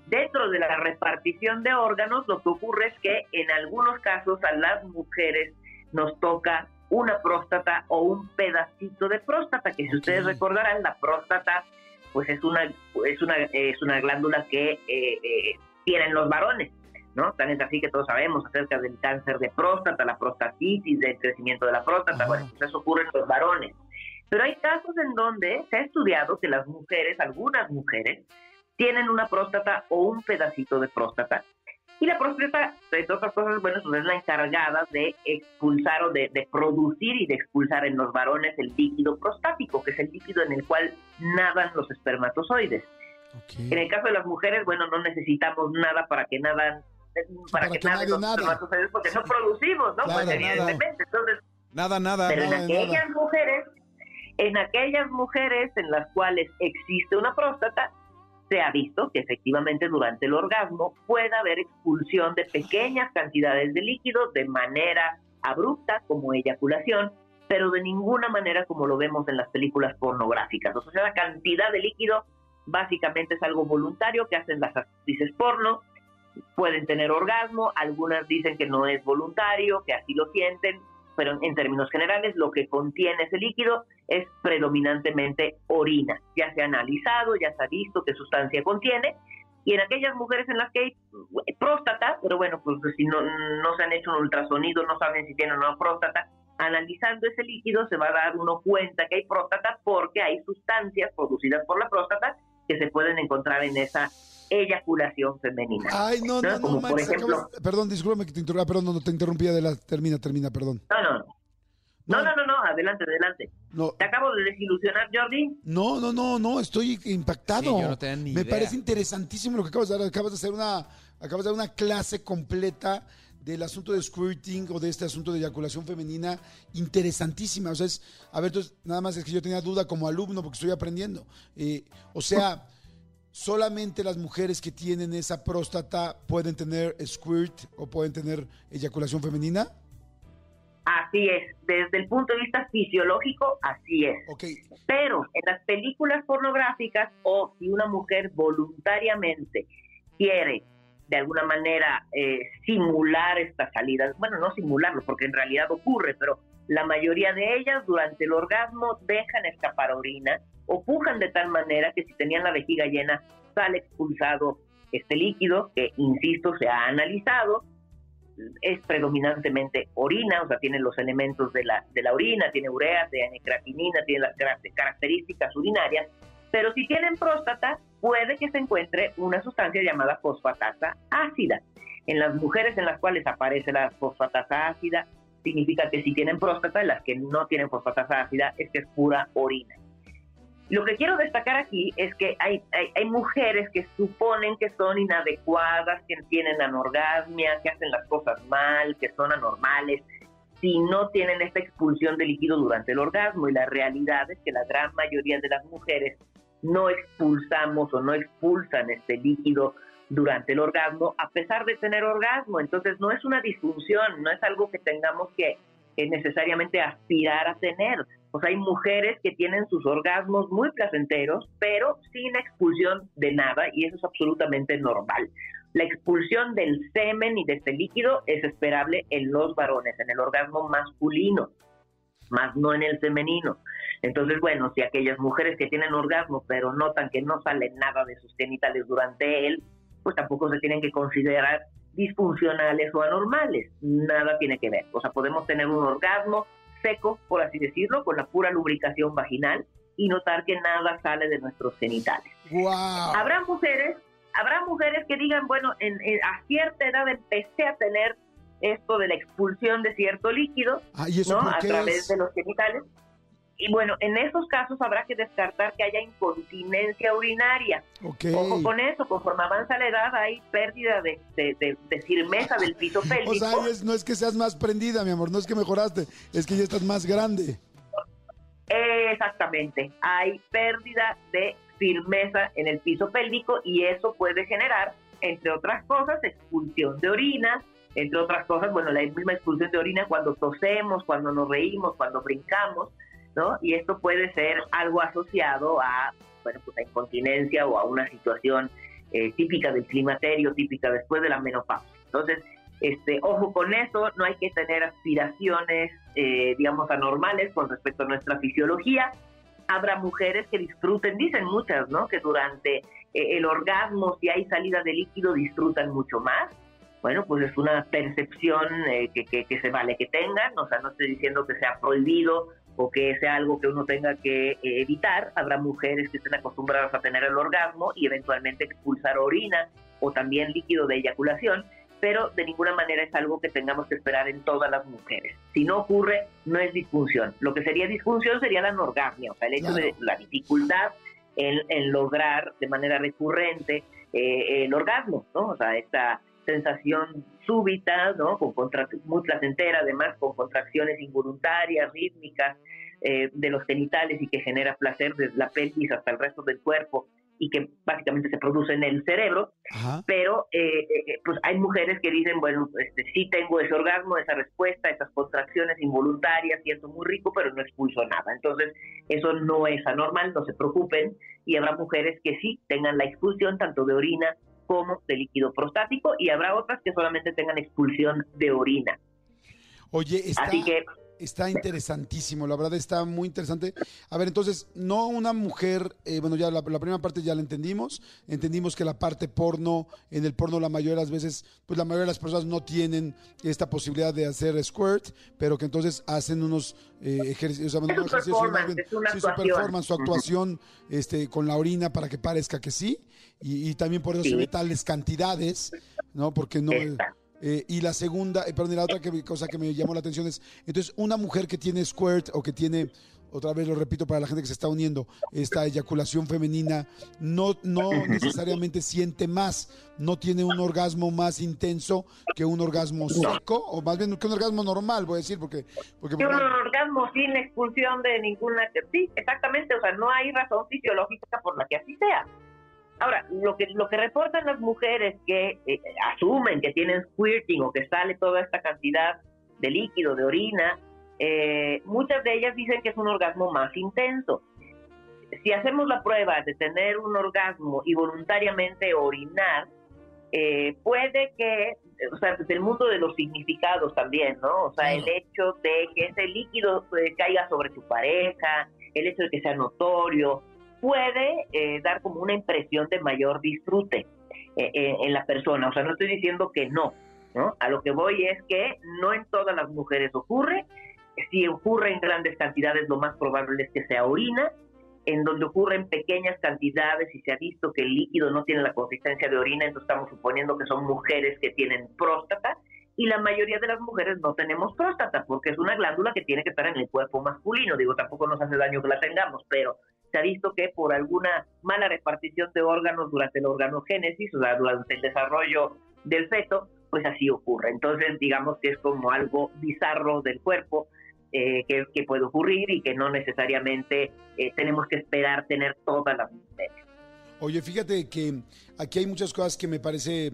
dentro de la repartición de órganos, lo que ocurre es que en algunos casos a las mujeres nos toca una próstata o un pedacito de próstata, que si ustedes recordarán, la próstata pues es una es una es una glándula que eh, eh, tienen los varones, ¿no? Tan es así que todos sabemos acerca del cáncer de próstata, la prostatitis, del crecimiento de la próstata, bueno, pues eso ocurre en los varones. Pero hay casos en donde se ha estudiado que las mujeres, algunas mujeres, tienen una próstata o un pedacito de próstata. Y la próstata, entre otras cosas, bueno, pues es la encargada de expulsar o de, de producir y de expulsar en los varones el líquido prostático, que es el líquido en el cual nadan los espermatozoides. En el caso de las mujeres, bueno, no necesitamos nada para que nadan para, Para que, que naden los nada. espermatozoides porque no producimos, ¿no? Claro, pues nada. evidentemente. Entonces, Nada, nada. pero en nada aquellas mujeres, en aquellas mujeres en las cuales existe una próstata, se ha visto que efectivamente durante el orgasmo puede haber expulsión de pequeñas cantidades de líquido de manera abrupta como eyaculación, pero de ninguna manera como lo vemos en las películas pornográficas. O sea, la cantidad de líquido básicamente es algo voluntario que hacen las actrices porno, pueden tener orgasmo, algunas dicen que no es voluntario, que así lo sienten, pero en términos generales lo que contiene ese líquido es predominantemente orina. Ya se ha analizado, ya se ha visto qué sustancia contiene, y en aquellas mujeres en las que hay eh, próstata, pero bueno, pues si no, no se han hecho un ultrasonido, no saben si tienen una próstata, analizando ese líquido se va a dar uno cuenta que hay próstata porque hay sustancias producidas por la próstata que se pueden encontrar en esa eyaculación femenina. Ay, no, no, no, Como por manches, ejemplo- acabas- Perdón, discúlpame que te interrumpa, perdón, no, no te interrumpía de la... Termina, termina, perdón. No, no, no. No, no, no, no, adelante, adelante. No. ¿Te acabo de desilusionar, Jordi? No, no, no, no, estoy impactado. Sí, yo no tenía ni Me idea. parece interesantísimo lo que acabas de dar. Acabas de hacer una, acabas de dar una clase completa del asunto de squirting o de este asunto de eyaculación femenina interesantísima. O sea, es, a ver, entonces, nada más es que yo tenía duda como alumno porque estoy aprendiendo. Eh, o sea, solamente las mujeres que tienen esa próstata pueden tener squirt o pueden tener eyaculación femenina. Así es, desde el punto de vista fisiológico, así es. Ok, Pero en las películas pornográficas o si una mujer voluntariamente quiere de alguna manera eh, simular estas salidas, bueno, no simularlo porque en realidad ocurre, pero la mayoría de ellas durante el orgasmo dejan escapar orina o pujan de tal manera que si tenían la vejiga llena sale expulsado este líquido que, insisto, se ha analizado es predominantemente orina, o sea, tiene los elementos de la, de la orina, tiene urea, tiene creatinina, tiene las car- características urinarias, pero si tienen próstata, puede que se encuentre una sustancia llamada fosfatasa ácida. En las mujeres en las cuales aparece la fosfatasa ácida, significa que si tienen próstata, las que no tienen fosfatasa ácida, es que es pura orina. Lo que quiero destacar aquí es que hay, hay, hay mujeres que suponen que son inadecuadas, que tienen anorgasmia, que hacen las cosas mal, que son anormales, si no tienen esta expulsión de líquido durante el orgasmo. Y la realidad es que la gran mayoría de las mujeres no expulsamos o no expulsan este líquido durante el orgasmo, a pesar de tener orgasmo. Entonces no es una disfunción, no es algo que tengamos que eh, necesariamente aspirar a tener. O hay mujeres que tienen sus orgasmos muy placenteros, pero sin expulsión de nada, y eso es absolutamente normal. La expulsión del semen y de este líquido es esperable en los varones, en el orgasmo masculino, más no en el femenino. Entonces, bueno, si aquellas mujeres que tienen orgasmo pero notan que no sale nada de sus genitales durante él, pues tampoco se tienen que considerar disfuncionales o anormales. Nada tiene que ver. O sea, podemos tener un orgasmo seco, por así decirlo, con la pura lubricación vaginal y notar que nada sale de nuestros genitales. wow. Habrá mujeres, habrá mujeres que digan, bueno, en, en- a cierta edad empecé a tener esto de la expulsión de cierto líquido, Ah, ¿y eso ¿no? A través es? de los genitales. Y bueno, en esos casos habrá que descartar que haya incontinencia urinaria. Ok. Ojo con eso, conforme avanza la edad hay pérdida de, de, de- de firmeza del piso pélvico. O sea, es- no es que seas más prendida, mi amor, no es que mejoraste, es que ya estás más grande. Exactamente, hay pérdida de firmeza en el piso pélvico y eso puede generar, entre otras cosas, expulsión de orina, entre otras cosas, bueno, la misma expulsión de orina cuando tosemos, cuando nos reímos, cuando brincamos, Y esto puede ser algo asociado a, bueno, pues a incontinencia o a una situación eh, típica del climaterio, típica después de la menopausia. Entonces, este, ojo con eso, no hay que tener aspiraciones, eh, digamos, anormales con respecto a nuestra fisiología. Habrá mujeres que disfruten, dicen muchas, ¿no? Que durante eh, el orgasmo, si hay salida de líquido, disfrutan mucho más. Bueno, pues es una percepción eh, que, que, que se vale que tengan, o sea, no estoy diciendo que sea prohibido o que sea algo que uno tenga que eh, evitar. Habrá mujeres que estén acostumbradas a tener el orgasmo y eventualmente expulsar orina o también líquido de eyaculación, pero de ninguna manera es algo que tengamos que esperar en todas las mujeres. Si no ocurre, no es disfunción. Lo que sería disfunción sería la anorgasmia, o sea, el hecho Claro. de la dificultad en, en lograr de manera recurrente eh, el orgasmo, ¿no? O sea, esta sensación súbita, ¿no? Con muy placentera, además, con contracciones involuntarias, rítmicas eh, de los genitales y que genera placer desde la pelvis hasta el resto del cuerpo y que básicamente se produce en el cerebro, Ajá. pero eh, eh, pues hay mujeres que dicen, bueno, este, sí tengo ese orgasmo, esa respuesta, esas contracciones involuntarias, siento muy rico, pero no expulso nada. Entonces, eso no es anormal, no se preocupen, y habrá mujeres que sí tengan la expulsión tanto de orina como de líquido prostático, y habrá otras que solamente tengan expulsión de orina. Oye, está, Así que está interesantísimo, la verdad está muy interesante. A ver, entonces, no una mujer, eh, bueno, ya la, la primera parte ya la entendimos, entendimos que la parte porno, en el porno la mayoría de las veces, pues la mayoría de las personas no tienen esta posibilidad de hacer squirt, pero que entonces hacen unos eh, ejercicios, o sea, Es no un ejercicios, sino más performance, bien, es una sí, su actuación. performance, su actuación este, con la orina para que parezca que sí, y, y también por eso Sí. se ve tales cantidades, ¿no? Porque no... Eh, y la segunda, eh, perdón, y la otra que- cosa que me llamó la atención es, entonces, una mujer que tiene squirt o que tiene, otra vez lo repito para la gente que se está uniendo, esta eyaculación femenina, no, no necesariamente siente más, no tiene un orgasmo más intenso que un orgasmo seco, o más bien que un orgasmo normal, voy a decir, porque... porque Que un orgasmo sin expulsión de ninguna... Sí, exactamente, o sea, no hay razón fisiológica por la que así sea. Ahora, lo que, lo que reportan las mujeres que eh, asumen que tienen squirting o que sale toda esta cantidad de líquido, de orina, eh, muchas de ellas dicen que es un orgasmo más intenso. Si hacemos la prueba de tener un orgasmo y voluntariamente orinar, eh, puede que, o sea, desde el mundo de los significados también, ¿no? O sea, el hecho de que ese líquido eh, caiga sobre tu pareja, el hecho de que sea notorio, puede eh, dar como una impresión de mayor disfrute eh, eh, en la persona. O sea, no estoy diciendo que no, ¿no? A lo que voy es que no en todas las mujeres ocurre. Si ocurre en grandes cantidades, lo más probable es que sea orina. En donde ocurre en pequeñas cantidades y se ha visto que el líquido no tiene la consistencia de orina, entonces estamos suponiendo que son mujeres que tienen próstata. Y la mayoría de las mujeres no tenemos próstata, porque es una glándula que tiene que estar en el cuerpo masculino. Digo, tampoco nos hace daño que la tengamos, pero se ha visto que por alguna mala repartición de órganos durante el organogénesis, o sea, durante el desarrollo del feto, pues así ocurre. Entonces, digamos que es como algo bizarro del cuerpo eh, que, que, puede ocurrir y que no necesariamente eh, tenemos que esperar tener todas las mujeres. Oye, fíjate que aquí hay muchas cosas que me parece...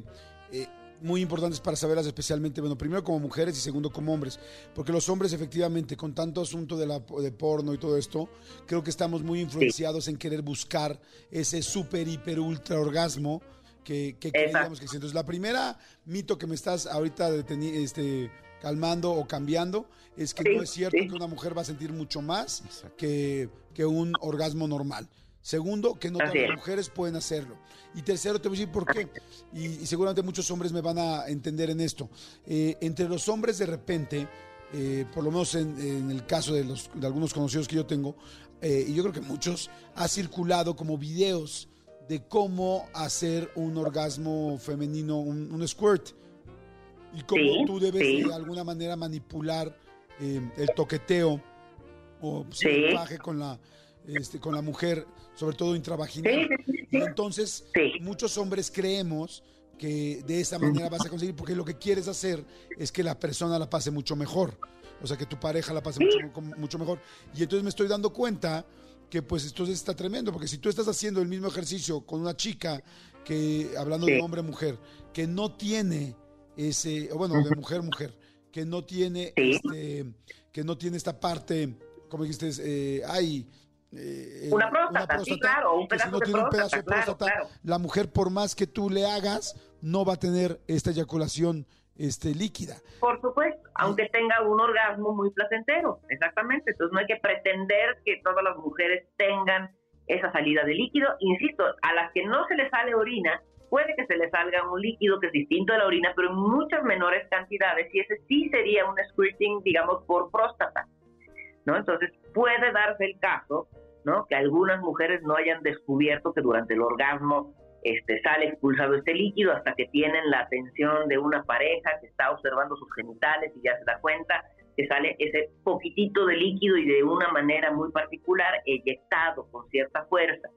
Eh, muy importantes para saberlas especialmente, bueno, primero como mujeres y segundo como hombres, porque los hombres efectivamente con tanto asunto de, la, de porno y todo esto, creo que estamos muy influenciados en querer buscar ese super, hiper, ultra orgasmo que, que creíamos que. Entonces, la primera mito que me estás ahorita este, calmando o cambiando es que sí, no es cierto sí. que una mujer va a sentir mucho más que, que un orgasmo normal. Segundo, que no todas las mujeres pueden hacerlo. Y tercero, te voy a decir por qué. Y, y seguramente muchos hombres me van a entender en esto. Eh, entre los hombres, de repente, eh, por lo menos en, en el caso de, los, de, algunos conocidos que yo tengo, eh, y yo creo que muchos, ha circulado como videos de cómo hacer un orgasmo femenino, un, un squirt. Y cómo sí, tú debes sí. de alguna manera manipular el toqueteo o Sí. el baje con la, este, con la mujer, sobre todo intravaginal. Sí, sí, sí, Y sí. entonces, muchos hombres creemos que de esa manera vas a conseguir, porque lo que quieres hacer es que la persona la pase mucho mejor. O sea, que tu pareja la pase mucho, mucho mejor. Y entonces me estoy dando cuenta que pues entonces está tremendo, porque si tú estás haciendo el mismo ejercicio con una chica que, hablando de hombre-mujer, que no tiene ese, o bueno, de mujer-mujer, que no tiene este, que no tiene esta parte, como dijiste, eh, ay, eh, Una próstata, sí, claro, un que si pedazo no de tiene un pedazo de próstata, claro, próstata, claro. la mujer por más que tú le hagas, no va a tener esta eyaculación este, líquida. Por supuesto, aunque tenga un orgasmo muy placentero, exactamente. Entonces no hay que pretender que todas las mujeres tengan esa salida de líquido. Insisto, a las que no se les sale orina, puede que se les salga un líquido que es distinto de la orina, pero en muchas menores cantidades, y ese sí sería un squirting, digamos, por próstata. ¿no? Entonces puede darse el caso, ¿no? Que algunas mujeres no hayan descubierto que durante el orgasmo este, sale expulsado este líquido hasta que tienen la atención de una pareja que está observando sus genitales y ya se da cuenta que sale ese poquitito de líquido y de una manera muy particular eyectado con cierta fuerza,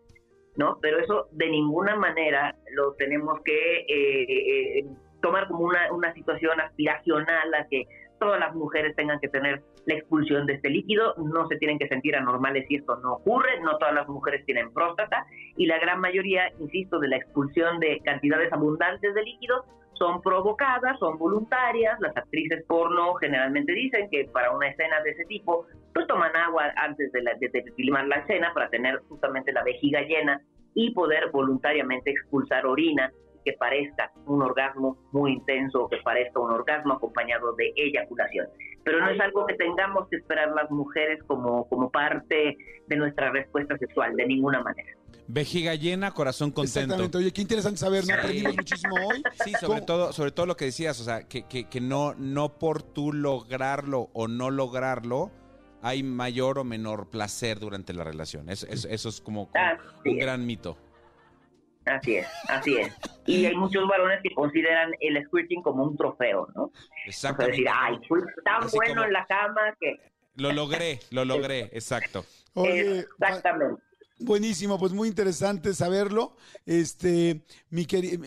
¿no? Pero eso de ninguna manera lo tenemos que eh, eh, tomar como una, una situación aspiracional a que todas las mujeres tengan que tener la expulsión de este líquido, no se tienen que sentir anormales si esto no ocurre, no todas las mujeres tienen próstata y la gran mayoría, insisto, de la expulsión de cantidades abundantes de líquido son provocadas, son voluntarias, las actrices porno generalmente dicen que para una escena de ese tipo, pues toman agua antes de, la, de, de filmar la escena para tener justamente la vejiga llena y poder voluntariamente expulsar orina que parezca un orgasmo muy intenso o que parezca un orgasmo acompañado de eyaculación. Pero no es algo que tengamos que esperar las mujeres como, como parte de nuestra respuesta sexual, de ninguna manera. Vejiga llena, corazón contento. Exactamente. Oye, qué interesante saber, ¿no? Sí. Aprendimos muchísimo hoy. Sí, sobre todo, sobre todo lo que decías, o sea, que, que, que no, no por tú lograrlo o no lograrlo, hay mayor o menor placer durante la relación. Eso, eso, eso es como, como un gran mito. Así es, así es. Y hay muchos varones que consideran el squirting como un trofeo, ¿no? O sea, Exactamente. decir, ay, fui tan Así bueno como- en la cama que... Lo logré, lo logré, exacto. Oye, Exactamente. Buenísimo, pues muy interesante saberlo. Este, mi querida,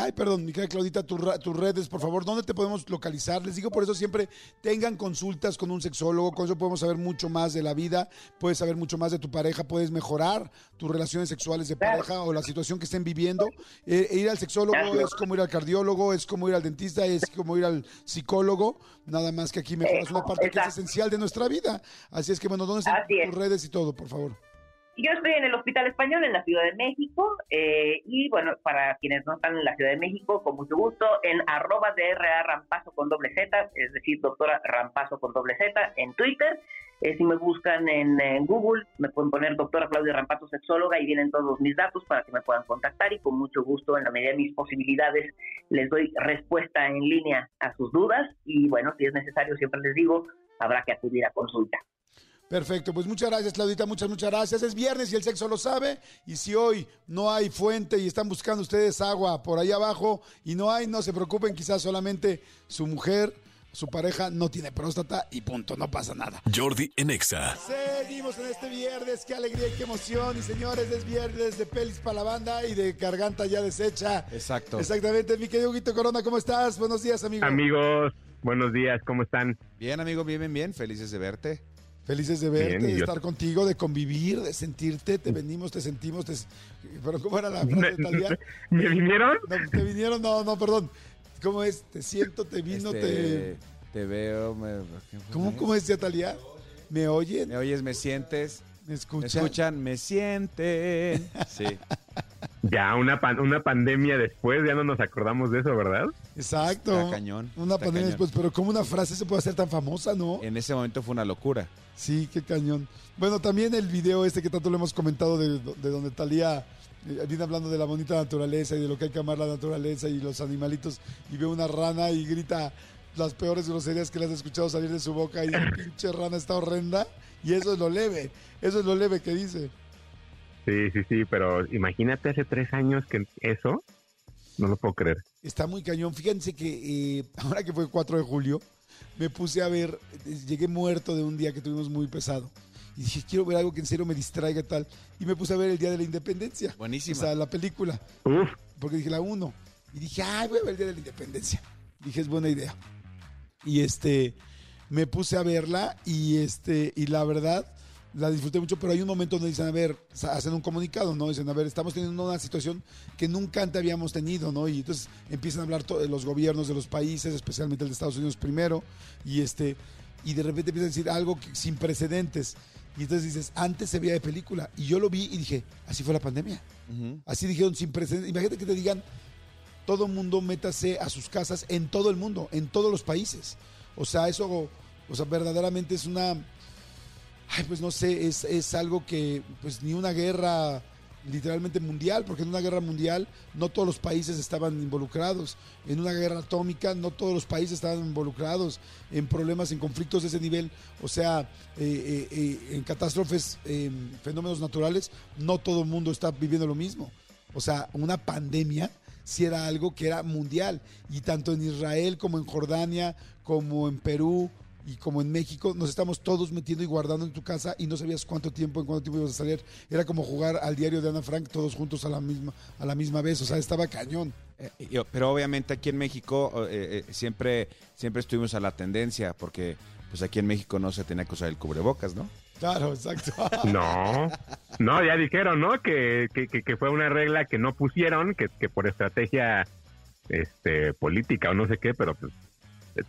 ay, perdón, mi querida Claudita, tu tus redes, por favor, ¿dónde te podemos localizar? Les digo por eso siempre tengan consultas con un sexólogo, con eso podemos saber mucho más de la vida, puedes saber mucho más de tu pareja, puedes mejorar tus relaciones sexuales de pareja o la situación que estén viviendo. Eh, e ir al sexólogo es como ir al cardiólogo, es como ir al dentista, es como ir al psicólogo, nada más que aquí mejoras una parte que es esencial de nuestra vida. Así es que bueno, ¿dónde están Así es. tus redes y todo, por favor? Yo estoy en el Hospital Español en la Ciudad de México eh, y bueno, para quienes no están en la Ciudad de México, con mucho gusto, en arroba DRA Rampazo con doble Z, es decir, doctora Rampazo con doble Z en Twitter. Eh, si me buscan en, en Google, me pueden poner doctora Claudia Rampazo sexóloga y vienen todos mis datos para que me puedan contactar y con mucho gusto, en la medida de mis posibilidades, les doy respuesta en línea a sus dudas y bueno, si es necesario, siempre les digo, habrá que acudir a consulta. Perfecto, pues muchas gracias Claudita, muchas, muchas gracias. Es viernes y el sexo lo sabe. Y si hoy no hay fuente y están buscando ustedes agua por ahí abajo y no hay, no se preocupen, quizás solamente su mujer, su pareja no tiene próstata y punto, no pasa nada. Jordi en Exa. Seguimos en este viernes, qué alegría y qué emoción. Y señores, es viernes de pelis para la banda y de garganta ya deshecha. Exacto. Exactamente, mi querido Huguito Corona, ¿cómo estás? Buenos días, amigo. Amigos, buenos días, ¿cómo están? Bien, amigo, bien, bien, bien. Felices de verte. Felices de verte, Bien, de yo- estar contigo, de convivir, de sentirte, te venimos, te sentimos, te... pero ¿cómo era la frase de Talía? ¿Me vinieron? No, te vinieron, no, no, perdón. ¿Cómo es? Te siento, te vino, Este, te... te veo. Me, ¿Cómo, cómo decía Talía? ¿Me oyen? ¿Me oyes? ¿Me sientes? ¿Me ¿Me escuchan? escuchan? ¿Me sienten? Sí. Ya, una, pan- una pandemia después, ya no nos acordamos de eso, ¿verdad? Exacto. Está cañón, Una está pandemia cañón. después, pero ¿cómo una frase se puede hacer tan famosa, no? En ese momento fue una locura. Sí, qué cañón. Bueno, también el video este que tanto lo hemos comentado de, de donde Talía eh, viene hablando de la bonita naturaleza y de lo que hay que amar la naturaleza y los animalitos y ve una rana y grita las peores groserías que le has escuchado salir de su boca y dice, pinche rana está horrenda y eso es lo leve, eso es lo leve que dice. Sí, sí, sí, pero imagínate hace tres años que eso, no lo puedo creer. Está muy cañón. Fíjense que eh, ahora que fue 4 de julio, me puse a ver, llegué muerto de un día que tuvimos muy pesado. Y dije, quiero ver algo que en serio me distraiga y tal. Y me puse a ver el Día de la Independencia. Buenísima. O sea, la película. Uf, Porque dije la 1. Y dije, ay, voy a ver el Día de la Independencia. Dije, es buena idea. Y este, me puse a verla y este, y la verdad, la disfruté mucho, pero hay un momento donde dicen, a ver, hacen un comunicado, ¿no? Dicen, a ver, estamos teniendo una situación que nunca antes habíamos tenido, ¿no? Y entonces empiezan a hablar los gobiernos de los países, especialmente el de Estados Unidos primero, y este, y de repente empiezan a decir algo que- sin precedentes. Y entonces dices, antes se veía de película. Y yo lo vi y dije, así fue la pandemia. Así dijeron sin precedentes. Imagínate que te digan, todo mundo métase a sus casas en todo el mundo, en todos los países. O sea, eso, o sea, verdaderamente es una, ay, pues no sé, es, es algo que, pues ni una guerra literalmente mundial, porque en una guerra mundial no todos los países estaban involucrados. En una guerra atómica no todos los países estaban involucrados. En problemas, en conflictos de ese nivel, o sea, eh, eh, eh, en catástrofes, en fenómenos naturales, no todo el mundo está viviendo lo mismo. O sea, una pandemia si era algo que era mundial. Y tanto en Israel como en Jordania, como en Perú y como en México, nos estamos todos metiendo y guardando en tu casa y no sabías cuánto tiempo, en cuánto tiempo ibas a salir. Era como jugar al diario de Ana Frank todos juntos a la misma, a la misma vez. O sea, estaba cañón. Eh, yo- pero obviamente aquí en México eh, eh, siempre, siempre estuvimos a la tendencia, porque pues aquí en México no se tenía que usar el cubrebocas, ¿no? Claro, exacto. no, no, ya dijeron, ¿no? Que, que, que- que fue una regla que no pusieron, que, que por estrategia este, política o no sé qué, pero pues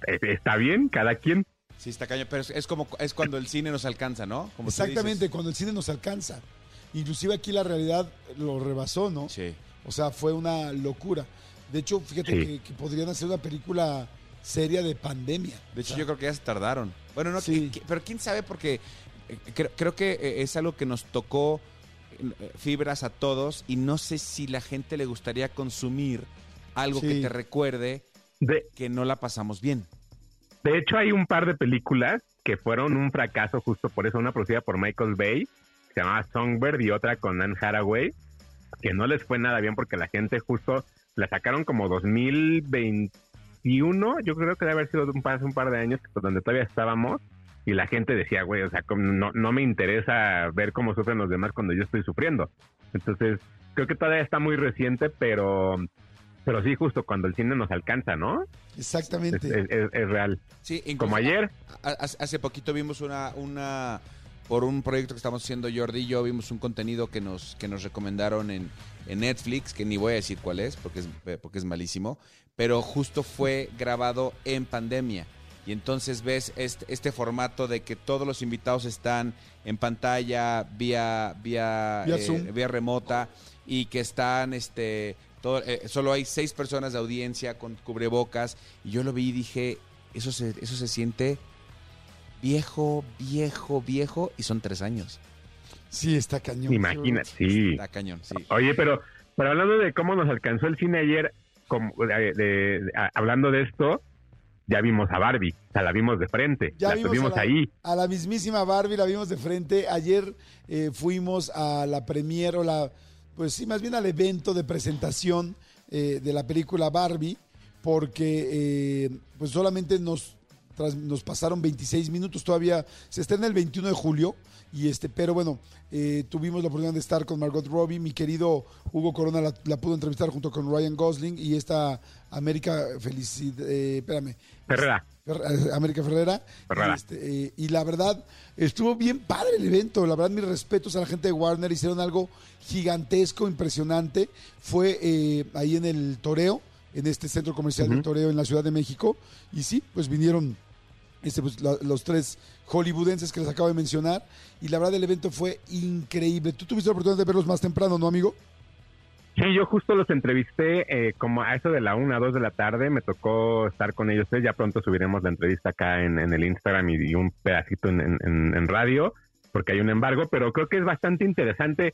eh, está bien, cada quien. Sí, está cañón, pero es, es como es cuando el cine nos alcanza, ¿no? Como Exactamente, cuando el cine nos alcanza. Inclusive aquí la realidad lo rebasó, ¿no? Sí. O sea, fue una locura. De hecho, fíjate Sí. que, que podrían hacer una película seria de pandemia. De hecho, O sea, yo creo que ya se tardaron. Bueno, no, Sí. que- que- pero quién sabe porque eh, creo, creo que eh, es algo que nos tocó eh, fibras a todos y no sé si la gente le gustaría consumir algo que te recuerde De, que no la pasamos bien. De hecho, hay un par de películas que fueron un fracaso justo por eso, una producida por Michael Bay, que se llamaba Songbird y otra con Anne Hathaway, que no les fue nada bien porque la gente justo la sacaron como 2021, yo creo que debe haber sido un par, un par de años donde todavía estábamos y la gente decía, güey, o sea, no, no me interesa ver cómo sufren los demás cuando yo estoy sufriendo. Entonces, creo que todavía está muy reciente, pero pero sí, justo cuando el cine nos alcanza, ¿no? Exactamente. Es, real. Sí, como ayer. hace poquito vimos una, una, por un proyecto que estamos haciendo Jordi y yo, vimos un contenido que nos, que nos recomendaron en, en Netflix, que ni voy a decir cuál es, porque es, porque es malísimo, pero justo fue grabado en pandemia. Y entonces ves este, este formato de que todos los invitados están en pantalla vía, vía, vía, eh, vía remota y que están este, eh, solo hay seis personas de audiencia con cubrebocas. Y yo lo vi y dije, eso se, eso se siente viejo, viejo, viejo. Y son tres años. Sí, está cañón. Imagínate, sí. Está cañón, sí. Oye, pero, pero hablando de cómo nos alcanzó el cine ayer, como, hablando de esto, ya vimos a Barbie, o sea, la vimos de frente, ya la vimos, ahí. A la mismísima Barbie la vimos de frente. Ayer eh, fuimos a la premier o la pues sí, más bien al evento de presentación eh, de la película Barbie, porque eh, pues solamente nos, nos pasaron 26 minutos, todavía se estrena el 21 de julio, y este, pero bueno, eh, tuvimos la oportunidad de estar con Margot Robbie, mi querido Hugo Corona la, pudo entrevistar junto con Ryan Gosling y esta América Felicidad, espérame. Ferrera. América Ferrera. Ferrera. Este, y la verdad, estuvo bien padre el evento. La verdad, mis respetos a la gente de Warner. Hicieron algo gigantesco, impresionante. Fue eh, ahí en el Toreo, en este centro comercial del Toreo en la Ciudad de México. Y sí, pues vinieron este, pues, los tres hollywoodenses que les acabo de mencionar. Y la verdad, el evento fue increíble. Tú tuviste la oportunidad de verlos más temprano, ¿no, amigo? Sí, yo justo los entrevisté eh, como a eso de la una, dos de la tarde. Me tocó estar con ellos. Ya pronto subiremos la entrevista acá en, el Instagram y, un pedacito en, radio, porque hay un embargo. Pero creo que es bastante interesante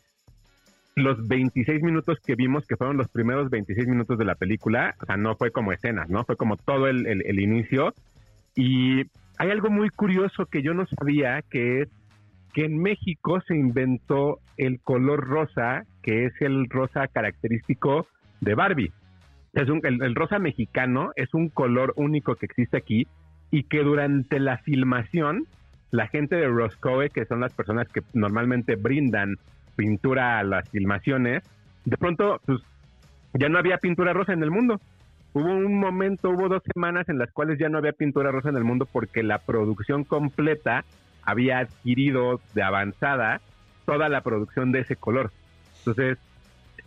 los 26 minutos que vimos, que fueron los primeros 26 minutos de la película. O sea, no fue como escenas, ¿no? Fue como todo el inicio. Y hay algo muy curioso que yo no sabía, que es que en México se inventó el color rosa, que es el rosa característico de Barbie. Es un, el, rosa mexicano es un color único que existe aquí y que durante la filmación la gente de Roscoe, que son las personas que normalmente brindan pintura a las filmaciones, de pronto pues ya no había pintura rosa en el mundo. Hubo un momento, hubo dos semanas en las cuales ya no había pintura rosa en el mundo porque la producción completa había adquirido de avanzada toda la producción de ese color. Entonces,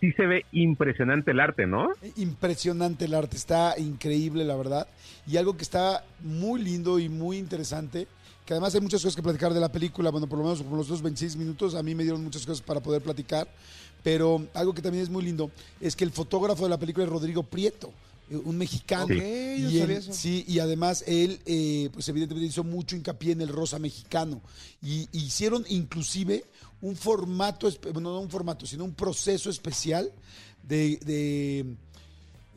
sí se ve impresionante el arte, ¿no? Impresionante el arte, está increíble, la verdad. Y algo que está muy lindo y muy interesante, que además hay muchas cosas que platicar de la película, bueno, por lo menos por los dos 26 minutos, a mí me dieron muchas cosas para poder platicar, pero algo que también es muy lindo es que el fotógrafo de la película es Rodrigo Prieto un mexicano. y Sí, y además él, eh, pues evidentemente hizo mucho hincapié en el rosa mexicano. Y hicieron inclusive un formato, bueno, no un formato, sino un proceso especial de, de,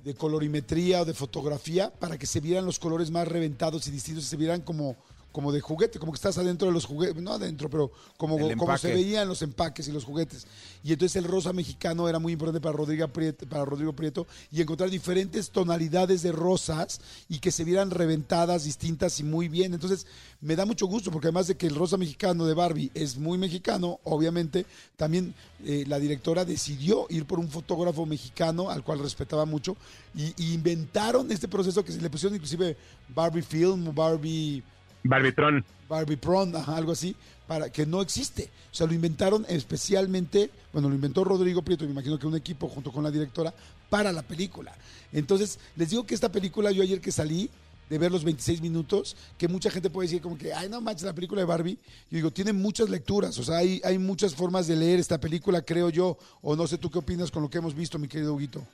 de, colorimetría o de fotografía para que se vieran los colores más reventados y distintos y se vieran como como de juguete, como que estás adentro de los juguetes, no adentro, pero como, como se veían los empaques y los juguetes. Y entonces el rosa mexicano era muy importante para Rodrigo, Prieto, para Rodrigo Prieto y encontrar diferentes tonalidades de rosas y que se vieran reventadas, distintas y muy bien. Entonces me da mucho gusto porque además de que el rosa mexicano de Barbie es muy mexicano, obviamente, también eh, la directora decidió ir por un fotógrafo mexicano al cual respetaba mucho y, y inventaron este proceso que se le pusieron inclusive Barbie Film, Barbie Barbitron. Barbitron, algo así, para que no existe. O sea, lo inventaron especialmente, bueno, lo inventó Rodrigo Prieto, me imagino que un equipo junto con la directora, para la película. Entonces, les digo que esta película, yo ayer que salí de ver los 26 minutos, que mucha gente puede decir como que, ay, no manches, la película de Barbie. Yo digo, tiene muchas lecturas, o sea, hay, hay muchas formas de leer esta película, creo yo, o no sé tú qué opinas con lo que hemos visto, mi querido Huguito.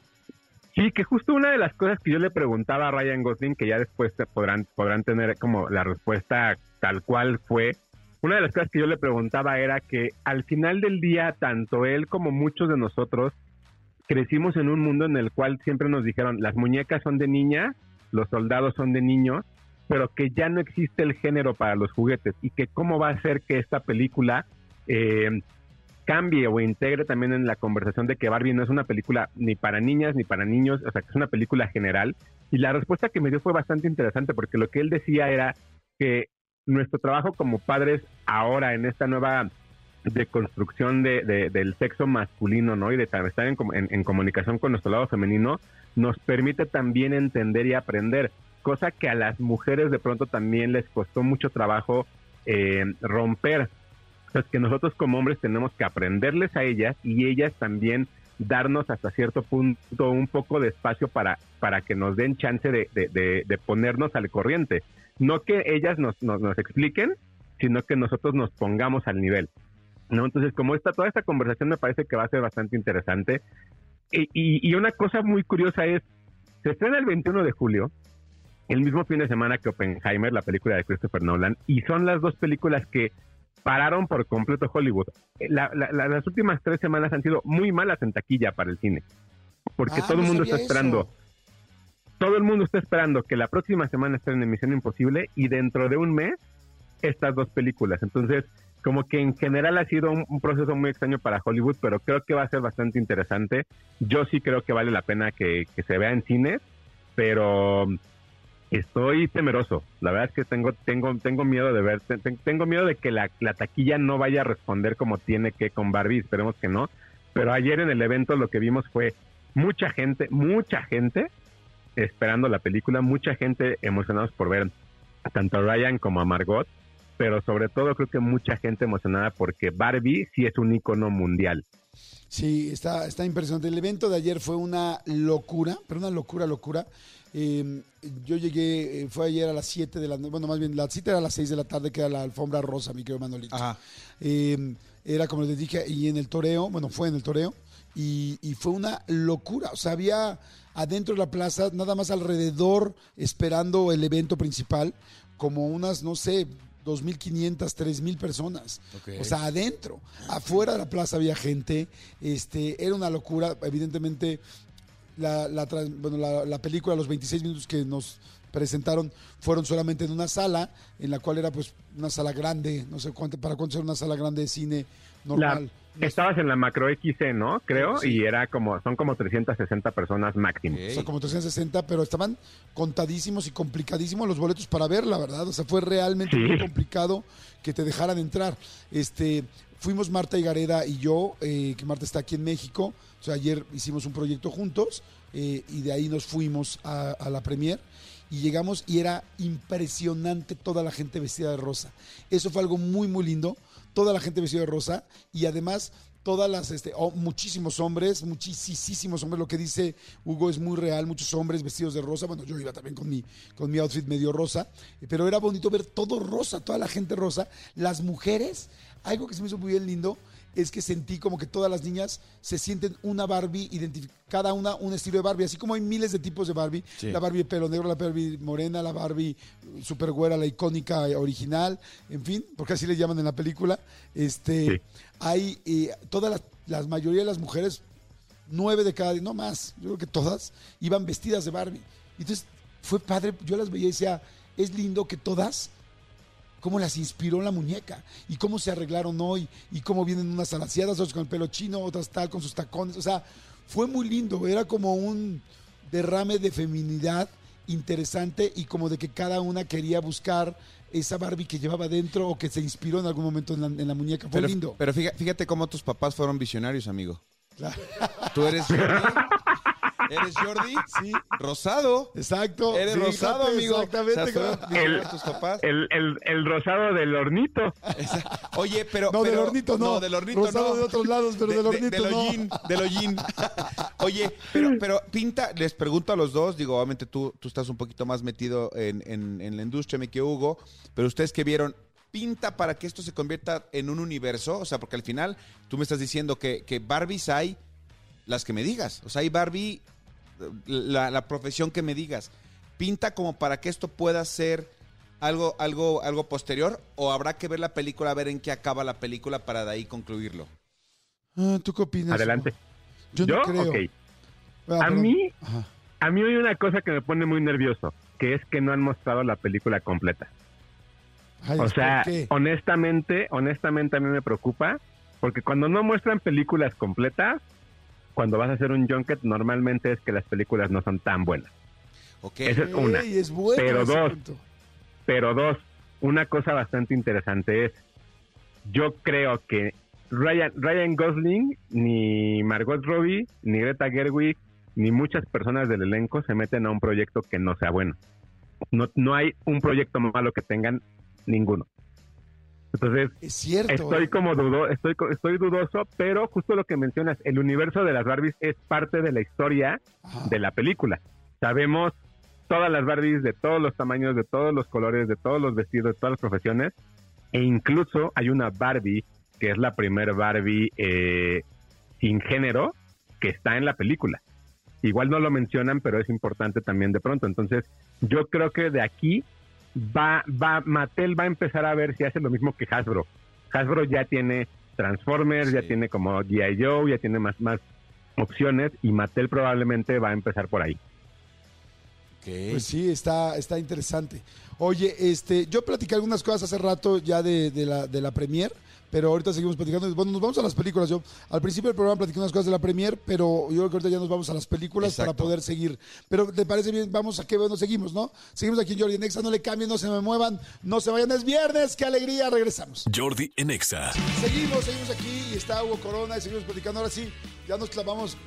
Sí, que justo una de las cosas que yo le preguntaba a Ryan Gosling, que ya después podrán, podrán tener como la respuesta tal cual fue, una de las cosas que yo le preguntaba era que al final del día, tanto él como muchos de nosotros crecimos en un mundo en el cual siempre nos dijeron, las muñecas son de niña, los soldados son de niños, pero que ya no existe el género para los juguetes y que cómo va a ser que esta película eh, cambie o integre también en la conversación de que Barbie no es una película ni para niñas ni para niños, o sea, que es una película general. Y la respuesta que me dio fue bastante interesante porque lo que él decía era que nuestro trabajo como padres ahora en esta nueva deconstrucción de, de, del sexo masculino, ¿no? Y de estar en, en, comunicación con nuestro lado femenino, nos permite también entender y aprender, cosa que a las mujeres de pronto también les costó mucho trabajo eh, romper. Entonces, que nosotros como hombres tenemos que aprenderles a ellas y ellas también darnos hasta cierto punto un poco de espacio para, para que nos den chance de, de, de ponernos al corriente. No que ellas nos, nos, nos expliquen, sino que nosotros nos pongamos al nivel. ¿no? Entonces, como esta, toda esta conversación me parece que va a ser bastante interesante. Y, y, y, una cosa muy curiosa es, se estrena el 21 de julio, el mismo fin de semana que Oppenheimer, la película de Christopher Nolan, y son las dos películas que pararon por completo Hollywood. La, la, la, las últimas tres semanas han sido muy malas en taquilla para el cine, porque Ah, todo el mundo está esperando. eso. Todo el mundo está esperando que la próxima semana estén en Misión Imposible y dentro de un mes estas dos películas. Entonces, como que en general ha sido un, un, proceso muy extraño para Hollywood, pero creo que va a ser bastante interesante. Yo sí creo que vale la pena que, que se vea en cines, pero estoy temeroso. La verdad es que tengo tengo tengo miedo de ver, te- tengo miedo de que la, la taquilla no vaya a responder como tiene que con Barbie, esperemos que no. Pero ayer en el evento lo que vimos fue mucha gente, mucha gente esperando la película, mucha gente emocionados por ver tanto a Ryan como a Margot, pero sobre todo creo que mucha gente emocionada porque Barbie sí es un icono mundial. Sí, está, está impresionante. El evento de ayer fue una locura, pero una locura, locura. Eh, yo llegué, eh, fue ayer a las 7 de la noche, bueno, más bien la cita era a las 6 de la tarde, que era la alfombra rosa, mi querido Manolito. Ajá. Eh, era como les dije, y en el toreo, bueno, fue en el toreo, y, y fue una locura. O sea, había adentro de la plaza, nada más alrededor, esperando el evento principal, como unas, no sé, 2.500, 3.000 personas. O sea, adentro. Afuera de la plaza había gente. Este, era una locura. Evidentemente, la, la, bueno, la, la película, los 26 minutos que nos presentaron fueron solamente en una sala, en la cual era pues una sala grande, no sé cuánto, para cuánto era una sala grande de cine La, normal. estabas en la macro XC, ¿no? Creo, Sí. y era como, son como 360 personas máximo. Ok. O sea, como 360, pero estaban contadísimos y complicadísimos los boletos para ver, la verdad. O sea, fue realmente Sí. muy complicado que te dejaran entrar. Este, fuimos Marta y Gareda y yo, eh, que Marta está aquí en México. O sea, ayer hicimos un proyecto juntos eh, y de ahí nos fuimos a, la premier y llegamos y era impresionante toda la gente vestida de rosa. Eso fue algo muy, muy lindo. Toda la gente vestida de rosa y además todas las, este, oh, muchísimos hombres, muchísimos hombres, lo que dice Hugo es muy real, muchos hombres vestidos de rosa, bueno, yo iba también con mi, con mi outfit medio rosa, pero era bonito ver todo rosa, toda la gente rosa, las mujeres, algo que se me hizo muy bien lindo, es que sentí como que todas las niñas se sienten una Barbie, cada una un estilo de Barbie, así como hay miles de tipos de Barbie, Sí. la Barbie de pelo negro, la Barbie morena, la Barbie super güera, la icónica eh, original, en fin, porque así le llaman en la película, este, Sí. hay eh, todas las, las mayoría de las mujeres, nueve de cada diez, no más, yo creo que todas, iban vestidas de Barbie. Entonces fue padre, yo las veía y decía, es lindo que todas, cómo las inspiró la muñeca y cómo se arreglaron hoy y cómo vienen unas alaciadas, otras con el pelo chino, otras tal con sus tacones. O sea, fue muy lindo, era como un derrame de feminidad interesante y como de que cada una quería buscar esa Barbie que llevaba dentro o que se inspiró en algún momento en la, en la muñeca. Fue Pero, lindo. pero fíjate, fíjate cómo tus papás fueron visionarios, amigo. Claro. Tú eres. ¿Eres Jordi? Sí. Rosado. Exacto. Eres Fíjate, rosado, amigo. Exactamente. O sea, tus papás. El, el, el rosado del hornito. Oye, pero. No, del hornito no. del hornito Rosado no. de otros lados, pero del hornito del no. hollín, del hollín. Oye, pero, pero pinta, les pregunto a los dos, digo, obviamente tú, tú estás un poquito más metido en, en- en la industria, me que Hugo, pero ustedes que vieron, ¿pinta para que esto se convierta en un universo? O sea, porque al final tú me estás diciendo que, que Barbies hay las que me digas. O sea, hay Barbie, la, la profesión que me digas. ¿Pinta como para que esto pueda ser algo, algo, algo posterior? ¿O habrá que ver la película, a ver en qué acaba la película para de ahí concluirlo? Ah, ¿Tú qué opinas? Adelante. Yo no creo. Ok. Ah, A mí, Ajá. a mí hay una cosa que me pone muy nervioso, que es que no han mostrado la película completa. Ay, O sea, honestamente, honestamente a mí me preocupa Porque cuando no muestran películas completas, cuando vas a hacer un junket, normalmente es que las películas no son tan buenas. Ok. Esa es una. Ey, es bueno Pero dos. punto. Pero dos, una cosa bastante interesante es, yo creo que Ryan, Ryan Gosling, ni Margot Robbie, ni Greta Gerwig, ni muchas personas del elenco se meten a un proyecto que no sea bueno. No, no hay un proyecto malo que tengan ninguno. Entonces, Es cierto. Estoy ¿eh? como dudo, estoy, estoy dudoso, pero justo lo que mencionas, el universo de las Barbies es parte de la historia Ajá. de la película. Sabemos todas las Barbies de todos los tamaños, de todos los colores, de todos los vestidos, de todas las profesiones, e incluso hay una Barbie que es la primer Barbie eh, sin género que está en la película. Igual no lo mencionan, pero es importante también de pronto. Entonces, yo creo que de aquí va, va, Mattel va a empezar a ver si hace lo mismo que Hasbro. Hasbro ya tiene Transformers, ya tiene como G.I. Joe, ya tiene más, más opciones y Mattel probablemente va a empezar por ahí. ok. Pues sí, está, está interesante. Oye, este, yo platicé algunas cosas hace rato ya de, de la, de la premier, pero ahorita seguimos platicando. Bueno, nos vamos a las películas. Yo al principio del programa platicé unas cosas de la premier, pero yo creo que ahorita ya nos vamos a las películas Exacto. para poder seguir. Pero ¿te parece bien? Vamos a qué bueno seguimos, ¿no? Seguimos aquí en Jordi Nexa, no le cambien, no se me muevan, no se vayan, es viernes, qué alegría, regresamos. Jordi en Exa. Seguimos, seguimos aquí y está Hugo Corona y seguimos platicando. Ahora sí, ya nos clavamos,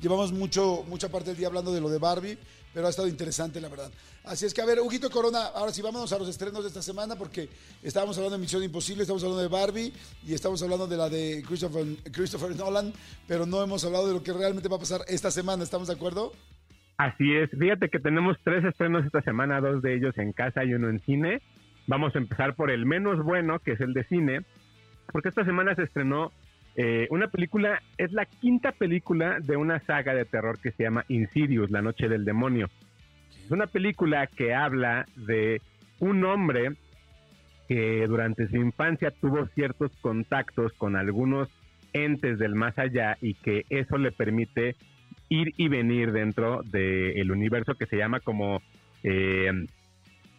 llevamos mucho, mucha parte del día hablando de lo de Barbie, pero ha estado interesante, la verdad. Así es que, a ver, Huguito Corona, ahora sí, vámonos a los estrenos de esta semana porque estábamos hablando de Misión Imposible, estamos hablando de Barbie y estamos hablando de la de Christopher, Christopher Nolan, pero no hemos hablado de lo que realmente va a pasar esta semana, ¿estamos de acuerdo? Así es, fíjate que tenemos tres estrenos esta semana, dos de ellos en casa y uno en cine. Vamos a empezar por el menos bueno, que es el de cine, porque esta semana se estrenó eh, una película, es la quinta película de una saga de terror que se llama Insidious, La Noche del Demonio. Es una película que habla de un hombre que durante su infancia tuvo ciertos contactos con algunos entes del más allá y que eso le permite ir y venir dentro del universo que se llama como eh,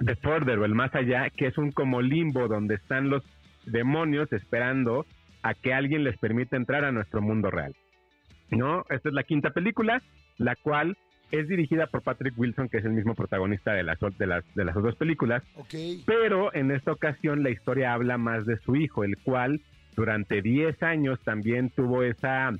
The Further o el más allá, que es un como limbo donde están los demonios esperando a que alguien les permita entrar a nuestro mundo real. ¿No? Esta es la quinta película, la cual es dirigida por Patrick Wilson, que es el mismo protagonista de las, de las, de las dos películas, Ok. pero en esta ocasión la historia habla más de su hijo, el cual durante 10 años también tuvo esa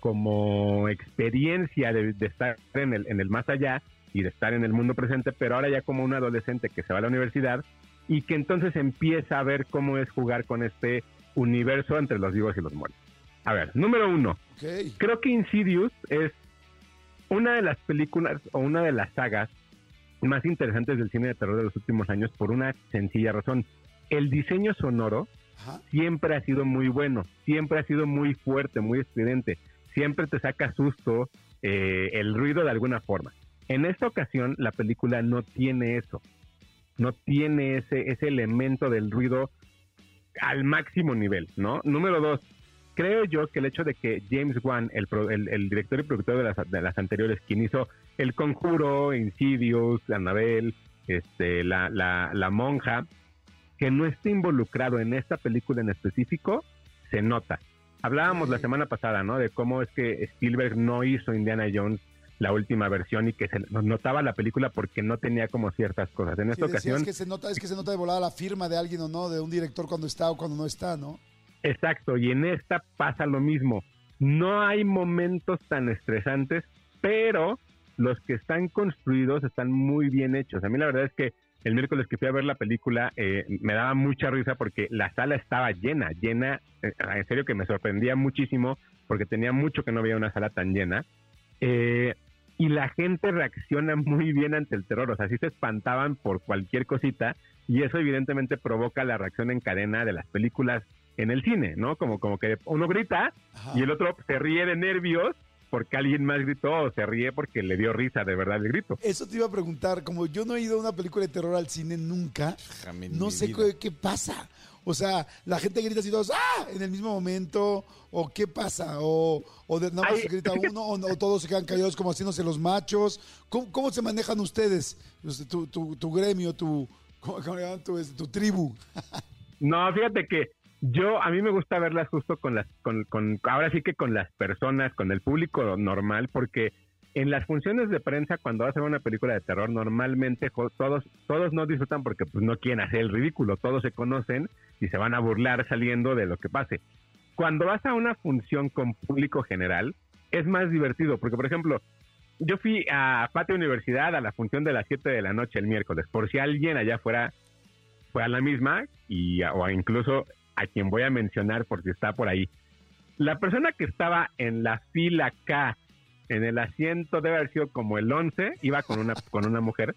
como experiencia de, de estar en el, en el más allá y de estar en el mundo presente, pero ahora ya como un adolescente que se va a la universidad y que entonces empieza a ver cómo es jugar con este universo entre los vivos y los muertos. A ver, número uno, creo que Insidious es una de las películas o una de las sagas más interesantes del cine de terror de los últimos años por una sencilla razón. El diseño sonoro Ajá. siempre ha sido muy bueno, siempre ha sido muy fuerte, muy estridente, siempre te saca susto eh, el ruido de alguna forma. En esta ocasión la película no tiene eso, no tiene ese, ese elemento del ruido al máximo nivel, ¿no? Número dos, creo yo que el hecho de que James Wan, el, pro- el, el director y productor de las, de las anteriores, quien hizo El Conjuro, Insidious, Annabelle, este, la, la, la monja, que no esté involucrado en esta película en específico, se nota. Hablábamos la semana pasada, ¿no? De cómo es que Spielberg no hizo Indiana Jones la última versión y que se notaba la película porque no tenía como ciertas cosas. En esta ocasión, que se nota, es que se nota de volada la firma de alguien o no, de un director cuando está o cuando no está, ¿no? Exacto, y en esta pasa lo mismo. No hay momentos tan estresantes, pero los que están construidos están muy bien hechos. A mí la verdad es que el miércoles que fui a ver la película eh, me daba mucha risa porque la sala estaba llena, llena, eh, en serio que me sorprendía muchísimo porque tenía mucho que no veía una sala tan llena. Eh, y la gente reacciona muy bien ante el terror, o sea, sí se espantaban por cualquier cosita y eso evidentemente provoca la reacción en cadena de las películas en el cine, ¿no? Como, como que uno grita Ajá. y el otro se ríe de nervios porque alguien más gritó o se ríe porque le dio risa de verdad el grito. Eso te iba a preguntar, como yo no he ido a una película de terror al cine nunca, no sé qué, qué pasa. O sea, la gente grita así todos, ¡ah! en el mismo momento, o qué pasa, o, o de, nada más Ay. grita uno, o, o todos se quedan callados como haciéndose los machos. ¿Cómo, cómo se manejan ustedes? Tu, tu, tu gremio, tu, ¿cómo, cómo le llaman? Tu, este, tu tribu. No, fíjate que Yo, a mí me gusta verlas justo con las, con, con, ahora sí que con las personas, con el público normal, porque en las funciones de prensa, cuando vas a ver una película de terror, normalmente todos, todos no disfrutan porque pues no quieren hacer el ridículo, todos se conocen y se van a burlar saliendo de lo que pase. Cuando vas a una función con público general, es más divertido, porque por ejemplo, yo fui a Patio Universidad a la función de las 7 de la noche el miércoles, por si alguien allá fuera fue a la misma y o incluso a quien voy a mencionar por si está por ahí. La persona que estaba en la fila K, en el asiento debe haber sido como el 11, iba con una con una mujer.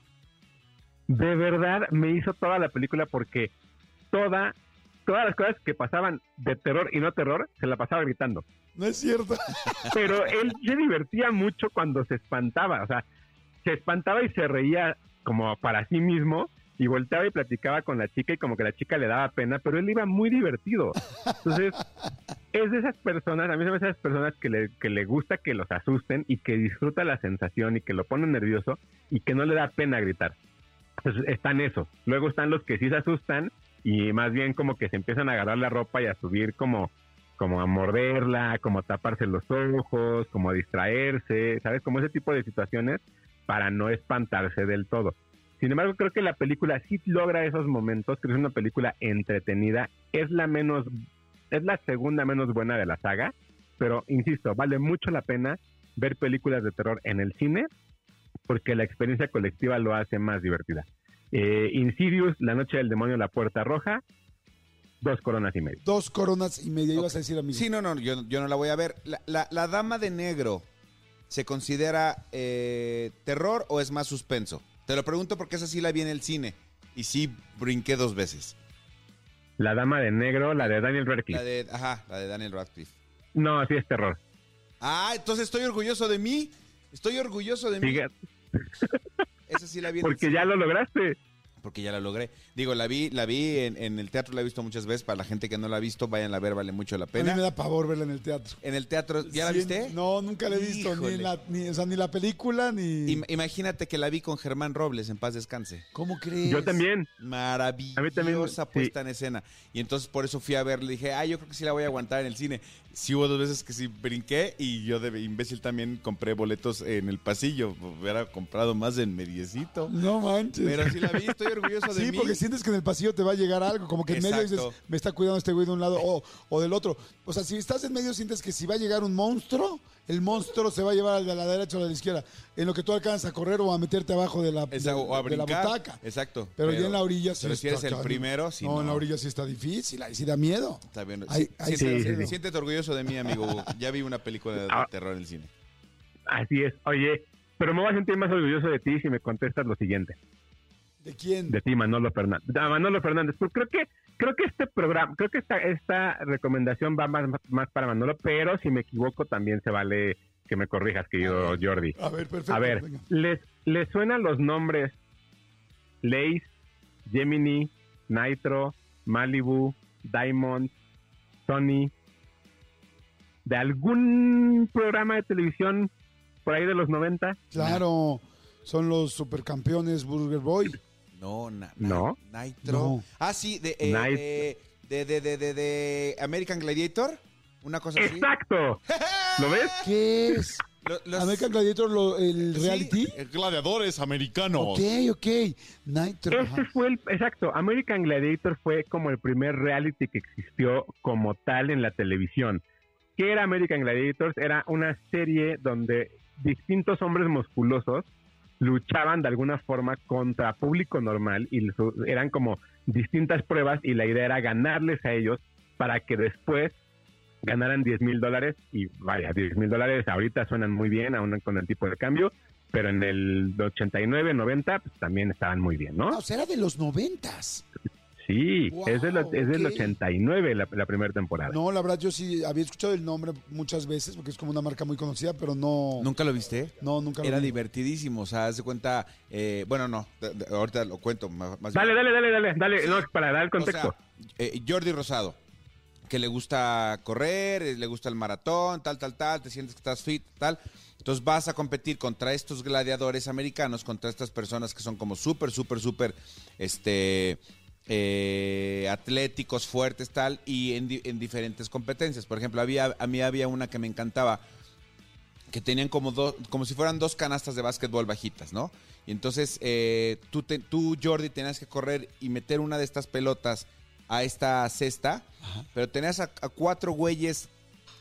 De verdad me hizo toda la película porque toda todas las cosas que pasaban de terror y no terror se la pasaba gritando No es cierto. pero él se divertía mucho cuando se espantaba, o sea, se espantaba y se reía como para sí mismo y volteaba y platicaba con la chica y como que la chica le daba pena, pero él iba muy divertido. Entonces, es de esas personas, a mí son esas personas que le, que le gusta que los asusten y que disfruta la sensación y que lo ponen nervioso y que no le da pena gritar. Entonces, están esos. Luego están los que sí se asustan y más bien como que se empiezan a agarrar la ropa y a subir como como a morderla, como a taparse los ojos, como a distraerse, ¿sabes? Como ese tipo de situaciones para no espantarse del todo. Sin embargo, creo que la película sí logra esos momentos, creo que es una película entretenida, es la menos, es la segunda menos buena de la saga, pero insisto, vale mucho la pena ver películas de terror en el cine porque la experiencia colectiva lo hace más divertida. Eh, Insidious, La Noche del Demonio, La Puerta Roja, dos coronas y media. Dos coronas y media, ibas a decir, amigo. Sí, no, no, yo, yo no la voy a ver. La, la- la Dama de Negro, ¿se considera eh, terror o es más suspenso? Te lo pregunto porque esa sí la vi en el cine y sí brinqué dos veces. La Dama de Negro, la de Daniel Radcliffe. La de, ajá, la de Daniel Radcliffe. No, sí es terror. Ah, entonces estoy orgulloso de mí. Estoy orgulloso de mí. Fíjate, Esa sí la vi en el porque cine. ya lo lograste. Porque ya la logré. Digo, la vi, la vi en, en el teatro, la he visto muchas veces. Para la gente que no la ha visto, vayan a ver, vale mucho la A mí pena. me da pavor verla en el teatro. En el teatro, ¿ya la viste? No, nunca la he visto. Ni, la, ni, o sea, ni la película, ni... Im- imagínate que la vi con Germán Robles, en paz descanse. ¿Cómo crees? Yo también. Maravillosa A mí también, sí. puesta en escena. Y entonces por eso fui a ver, le dije, ah, yo creo que sí la voy a aguantar en el cine. Sí hubo dos veces que sí brinqué y yo de imbécil también compré boletos en el pasillo. Hubiera comprado más en mediecito. No manches. Pero sí la vi, estoy orgulloso de Sí, mí. porque sientes que en el pasillo te va a llegar algo, como que en medio Exacto. dices, me está cuidando este güey de un lado o, o del otro. O sea, si estás en medio sientes que si va a llegar un monstruo, el monstruo se va a llevar al de la derecha o a la izquierda, en lo que tú alcanzas a correr o a meterte abajo de la, Esa- o a de la brincar. butaca. Exacto. Pero, ya en la orilla sí Pero si eres el primero, sí. no, en la orilla sí está difícil, ahí sí da miedo. Está bien. Ahí- Sí, ahí siéntete, sí, sí, sí. siéntete orgulloso de mí, amigo. Hugo. Ya vi una película de, de Ah. terror en el cine. Así es. Oye, pero me voy a sentir más orgulloso de ti si me contestas lo siguiente. ¿De quién? De ti, Manolo Fernández. Ah, Manolo Fernández. Pues creo que creo que este programa, creo que esta, esta recomendación va más, más para Manolo, pero si me equivoco también se vale que me corrijas, querido Jordi. A ver, perfecto. A ver, venga. ¿les, ¿les suenan los nombres Lace, Gemini, Nitro, Malibu, Diamond, Sony, de algún programa de televisión por ahí de los 90? Claro, son los supercampeones Burger Boy. No, na- No. na- Nitro. No. Ah, sí, de, eh, Nit- eh, de, de, de, de, de American Gladiator. Una cosa así. ¡Exacto! ¿Lo ves? ¿Qué es? Lo- los- American Gladiator, lo- el Sí, reality. eh, gladiadores americanos. Ok, ok. Nitro. Este ajá. fue el, exacto, American Gladiator fue como el primer reality que existió como tal en la televisión. ¿Qué era American Gladiators? Era una serie donde distintos hombres musculosos luchaban de alguna forma contra público normal y eran como distintas pruebas y la idea era ganarles a ellos para que después ganaran 10 mil dólares y vaya, 10 mil dólares ahorita suenan muy bien aún con el tipo de cambio, pero en el 89, 90 pues, también estaban muy bien, ¿no? O sea, era de los noventas. Sí, Wow, es, del, es del ok. 89 la, la primera temporada. No, la verdad, yo sí había escuchado el nombre muchas veces porque es como una marca muy conocida, pero no. ¿Nunca lo viste? No, nunca lo Era vi. divertidísimo, o sea, haz de cuenta, eh, bueno, no, de- de- ahorita lo cuento más, más Dale, bien. dale, dale, dale, dale, no, para dar el O contexto. sea, eh, Jordi Rosado, que le gusta correr, eh, le gusta el maratón, tal, tal, tal, te sientes que estás fit, tal. Entonces vas a competir contra estos gladiadores americanos, contra estas personas que son como súper, súper, súper, este, eh, atléticos, fuertes, tal, y en, di- en diferentes competencias. Por ejemplo, había, a mí había una que me encantaba, que tenían como, dos como si fueran dos canastas de básquetbol bajitas, ¿no? Y entonces eh, tú, te- tú, Jordi, tenías que correr y meter una de estas pelotas a esta cesta, pero tenías a, a cuatro güeyes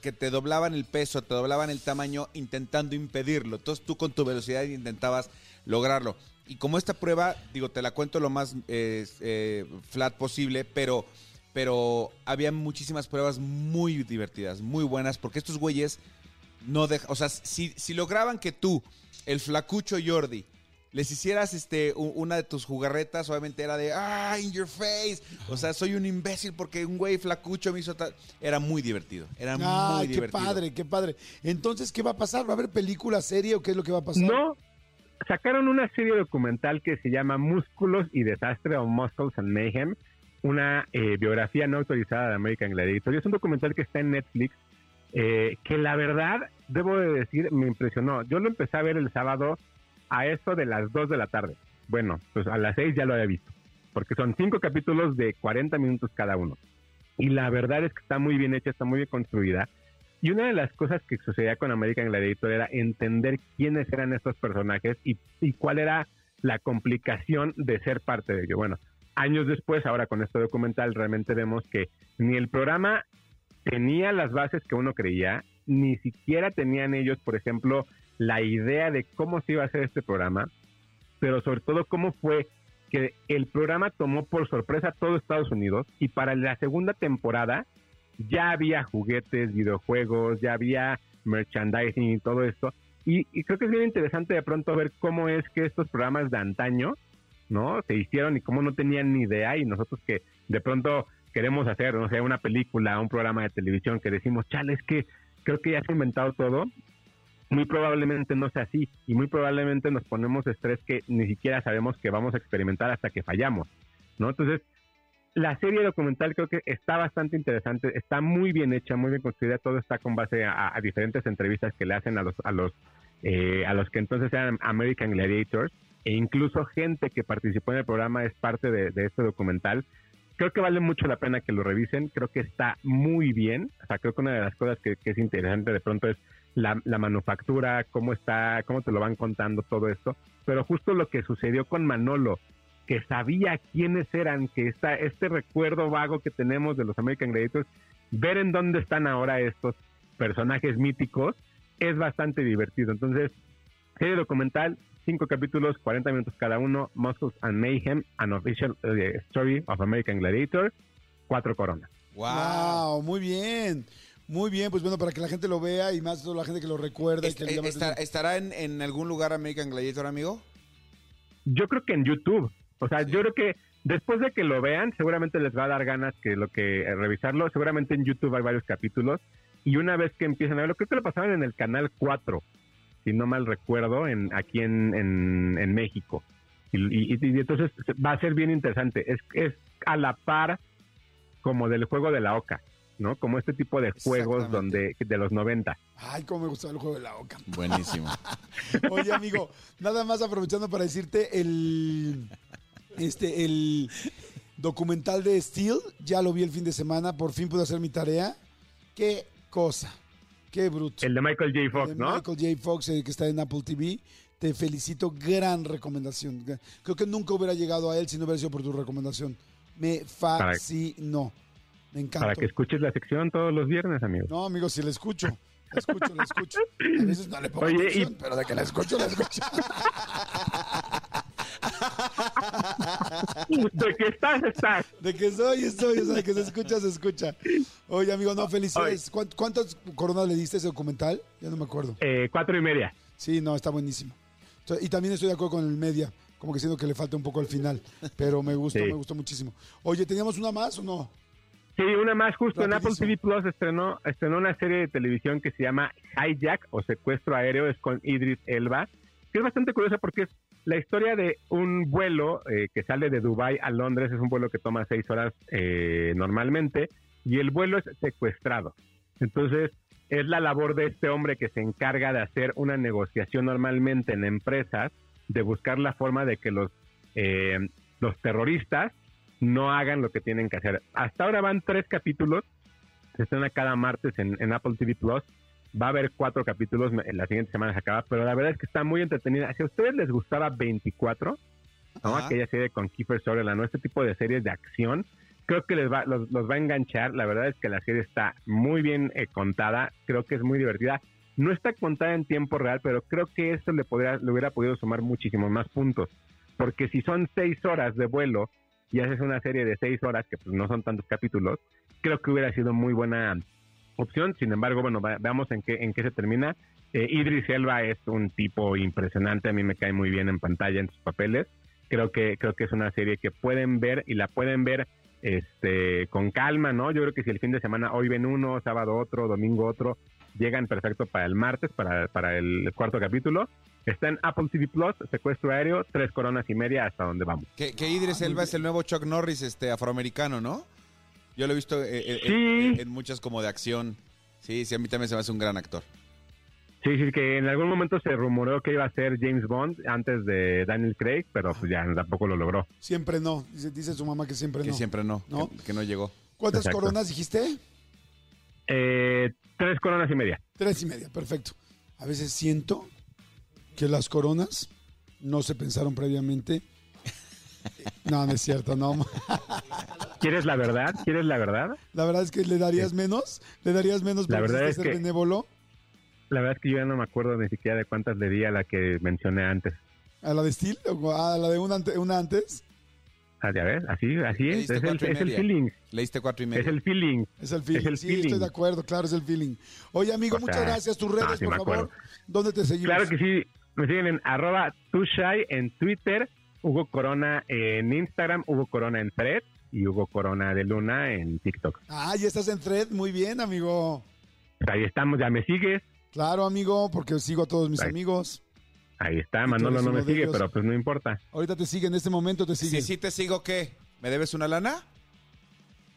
que te doblaban el peso, te doblaban el tamaño intentando impedirlo. Entonces tú con tu velocidad intentabas lograrlo. Y como esta prueba, digo, te la cuento lo más eh, eh, flat posible, pero, pero había muchísimas pruebas muy divertidas, muy buenas, porque estos güeyes no dejan, o sea, si, si lograban que tú, el flacucho Jordi, les hicieras este una de tus jugarretas, obviamente era de ah, in your face. O sea, soy un imbécil porque un güey flacucho me hizo tal. Era muy divertido. Era Ay, muy qué divertido. padre, qué padre. Entonces, ¿qué va a pasar? ¿Va a haber película, serie o qué es lo que va a pasar? No, sacaron una serie documental que se llama Músculos y Desastre o Muscles and Mayhem, una eh, biografía no autorizada de American Gladiator. Es un documental que está en Netflix, eh, que la verdad, debo de decir, me impresionó. Yo lo empecé a ver el sábado a eso de las 2 de la tarde. Bueno, pues a las 6 ya lo había visto, porque son cinco capítulos de 40 minutos cada uno. Y la verdad es que está muy bien hecha, está muy bien construida. Y una de las cosas que sucedía con American Gladiator era entender quiénes eran estos personajes y, y cuál era la complicación de ser parte de ello. Bueno, años después, ahora con este documental, realmente vemos que ni el programa tenía las bases que uno creía, ni siquiera tenían ellos, por ejemplo, la idea de cómo se iba a hacer este programa, pero sobre todo cómo fue que el programa tomó por sorpresa a todo Estados Unidos y para la segunda temporada ya había juguetes, videojuegos, ya había merchandising y todo esto. Y, y creo que es bien interesante de pronto ver cómo es que estos programas de antaño, ¿no? Se hicieron y cómo no tenían ni idea y nosotros que de pronto queremos hacer, no sé, una película, un programa de televisión que decimos, chale, es que creo que ya se ha inventado todo, muy probablemente no sea así y muy probablemente nos ponemos estrés que ni siquiera sabemos que vamos a experimentar hasta que fallamos, ¿no? Entonces, la serie documental creo que está bastante interesante, está muy bien hecha, muy bien construida, todo está con base a, a diferentes entrevistas que le hacen a los a los eh, a los que entonces eran American Gladiators e incluso gente que participó en el programa es parte de, este documental. Creo que vale mucho la pena que lo revisen, creo que está muy bien, o sea, creo que una de las cosas que, que es interesante de pronto es la, la manufactura, cómo está, cómo te lo van contando todo esto, pero justo lo que sucedió con Manolo, que sabía quiénes eran, que está este recuerdo vago que tenemos de los American Gladiators, ver en dónde están ahora estos personajes míticos es bastante divertido. Entonces, serie documental, cinco capítulos, 40 minutos cada uno, Muscles and Mayhem, an official eh, story of American Gladiator, cuatro coronas. Wow. Wow, muy bien. Muy bien, pues bueno, para que la gente lo vea y más toda la gente que lo recuerda y Est- que atención. ¿Estará en, en algún lugar American Gladiator, amigo? Yo creo que en YouTube, o sea, yo creo que después de que lo vean, seguramente les va a dar ganas que lo que eh, revisarlo. Seguramente en YouTube hay varios capítulos y una vez que empiezan a verlo, creo que lo pasaban en el canal 4, si no mal recuerdo, en aquí en, en, en México. Y, y- y entonces va a ser bien interesante. Es, es a la par como del juego de la oca, ¿no? Como este tipo de juegos donde de los 90. Ay, cómo me gustaba el juego de la oca. Buenísimo. Oye, amigo, nada más aprovechando para decirte el este el documental de Steel, ya lo vi el fin de semana, por fin pude hacer mi tarea. Qué cosa. Qué bruto. El de Michael J. de Fox, ¿no? Michael J. Fox, eh, que está en Apple TV. Te felicito, gran recomendación. Creo que nunca hubiera llegado a él si no hubiera sido por tu recomendación. Me fascinó. Me encantó. Para que escuches la sección todos los viernes, amigo. No, amigo, si la escucho. La escucho, la escucho. A veces no le pongo Oye, atención, y- pero de que la escucho, la escucho. De que estás, estás. De que soy, estoy. O sea, de que se escucha, se escucha. Oye, amigo, no, felicidades. ¿Cuánt- ¿Cuántas coronas le diste a ese documental? Ya no me acuerdo. Eh, cuatro y media. Sí, no, está buenísimo. Y también estoy de acuerdo con el media, como que siento que le falta un poco al final, pero me gustó, Sí. me gustó muchísimo. Oye, ¿teníamos una más o no? Sí, una más justo en Apple. TV Plus estrenó, estrenó una serie de televisión que se llama Hijack o Secuestro Aéreo, es con Idris Elba, que es bastante curiosa porque es la historia de un vuelo eh, que sale de Dubai a Londres, es un vuelo que toma seis horas eh, normalmente, y el vuelo es secuestrado. Entonces, es la labor de este hombre que se encarga de hacer una negociación normalmente en empresas, de buscar la forma de que los, eh, los terroristas no hagan lo que tienen que hacer. Hasta ahora van tres capítulos, se estrena cada martes en, en Apple TV Plus. Va a haber cuatro capítulos, me- la siguiente semana se acaba, pero la verdad es que está muy entretenida. Si a ustedes les gustaba 24, ¿no? Aquella serie con Kiefer Sutherland, ¿no? este tipo de series de acción, creo que les va, los, los va a enganchar. La verdad es que la serie está muy bien eh, contada, creo que es muy divertida. No está contada en tiempo real, pero creo que esto le, podría, le hubiera podido sumar muchísimos más puntos. Porque si son seis horas de vuelo y haces una serie de seis horas, que pues no son tantos capítulos, creo que hubiera sido muy buena opción. Sin embargo, bueno, va- veamos en qué, en qué se termina. Eh, Idris Elba es un tipo impresionante, a mí me cae muy bien en pantalla en sus papeles. Creo que, creo que es una serie que pueden ver y la pueden ver este con calma, ¿no? Yo creo que si el fin de semana hoy ven uno, sábado otro, domingo otro, llegan perfecto para el martes, para, para el cuarto capítulo. Está en Apple TV Plus, secuestro aéreo, tres coronas y media hasta donde vamos. Que, que Idris Elba es el nuevo Chuck Norris, este afroamericano, ¿no? Yo lo he visto eh, eh, Sí. en, en muchas como de acción. Sí, sí, a mí también se me hace un gran actor. Sí, sí, que en algún momento se rumoreó que iba a ser James Bond antes de Daniel Craig, pero pues ya tampoco lo logró. Siempre no. Dice, dice su mamá que siempre Que no. siempre no, ¿No? Que, que no llegó. ¿Cuántas Exacto. coronas dijiste? Eh, tres coronas y media. Tres y media, perfecto. A veces siento que las coronas no se pensaron previamente. No, no es cierto, no. ¿Quieres la verdad? ¿Quieres la verdad? La verdad es que le darías menos, le darías menos La por verdad quisiste es ser que- benévolo La verdad es que yo ya no me acuerdo ni siquiera de cuántas le di a la que mencioné antes. a la de Steel o a la de una, ante- una antes. Ah, ¿Ya ves? Así, así es. Es el, es el feeling. Leíste cuatro y Es medio. el feeling. Es el feeling. el sí, feeling. estoy de acuerdo, claro, es el feeling. Oye, amigo, O muchas sea, gracias. Tus redes, ah, sí por favor. ¿Dónde te seguimos? Claro que sí. Me siguen en arroba tushai en Twitter, Hugo Corona en Instagram, Hugo Corona en Thread y Hugo Corona de Luna en TikTok. Ah, ya estás en thread. Muy bien, amigo. Pues ahí estamos, ya me sigues. Claro, amigo, porque sigo a todos mis Ahí. amigos. Ahí está, Manolo no me sigue, ellos. pero pues no importa. Ahorita te sigue, en este momento te sigue. Si sí te sigo, ¿qué? ¿Me debes una lana?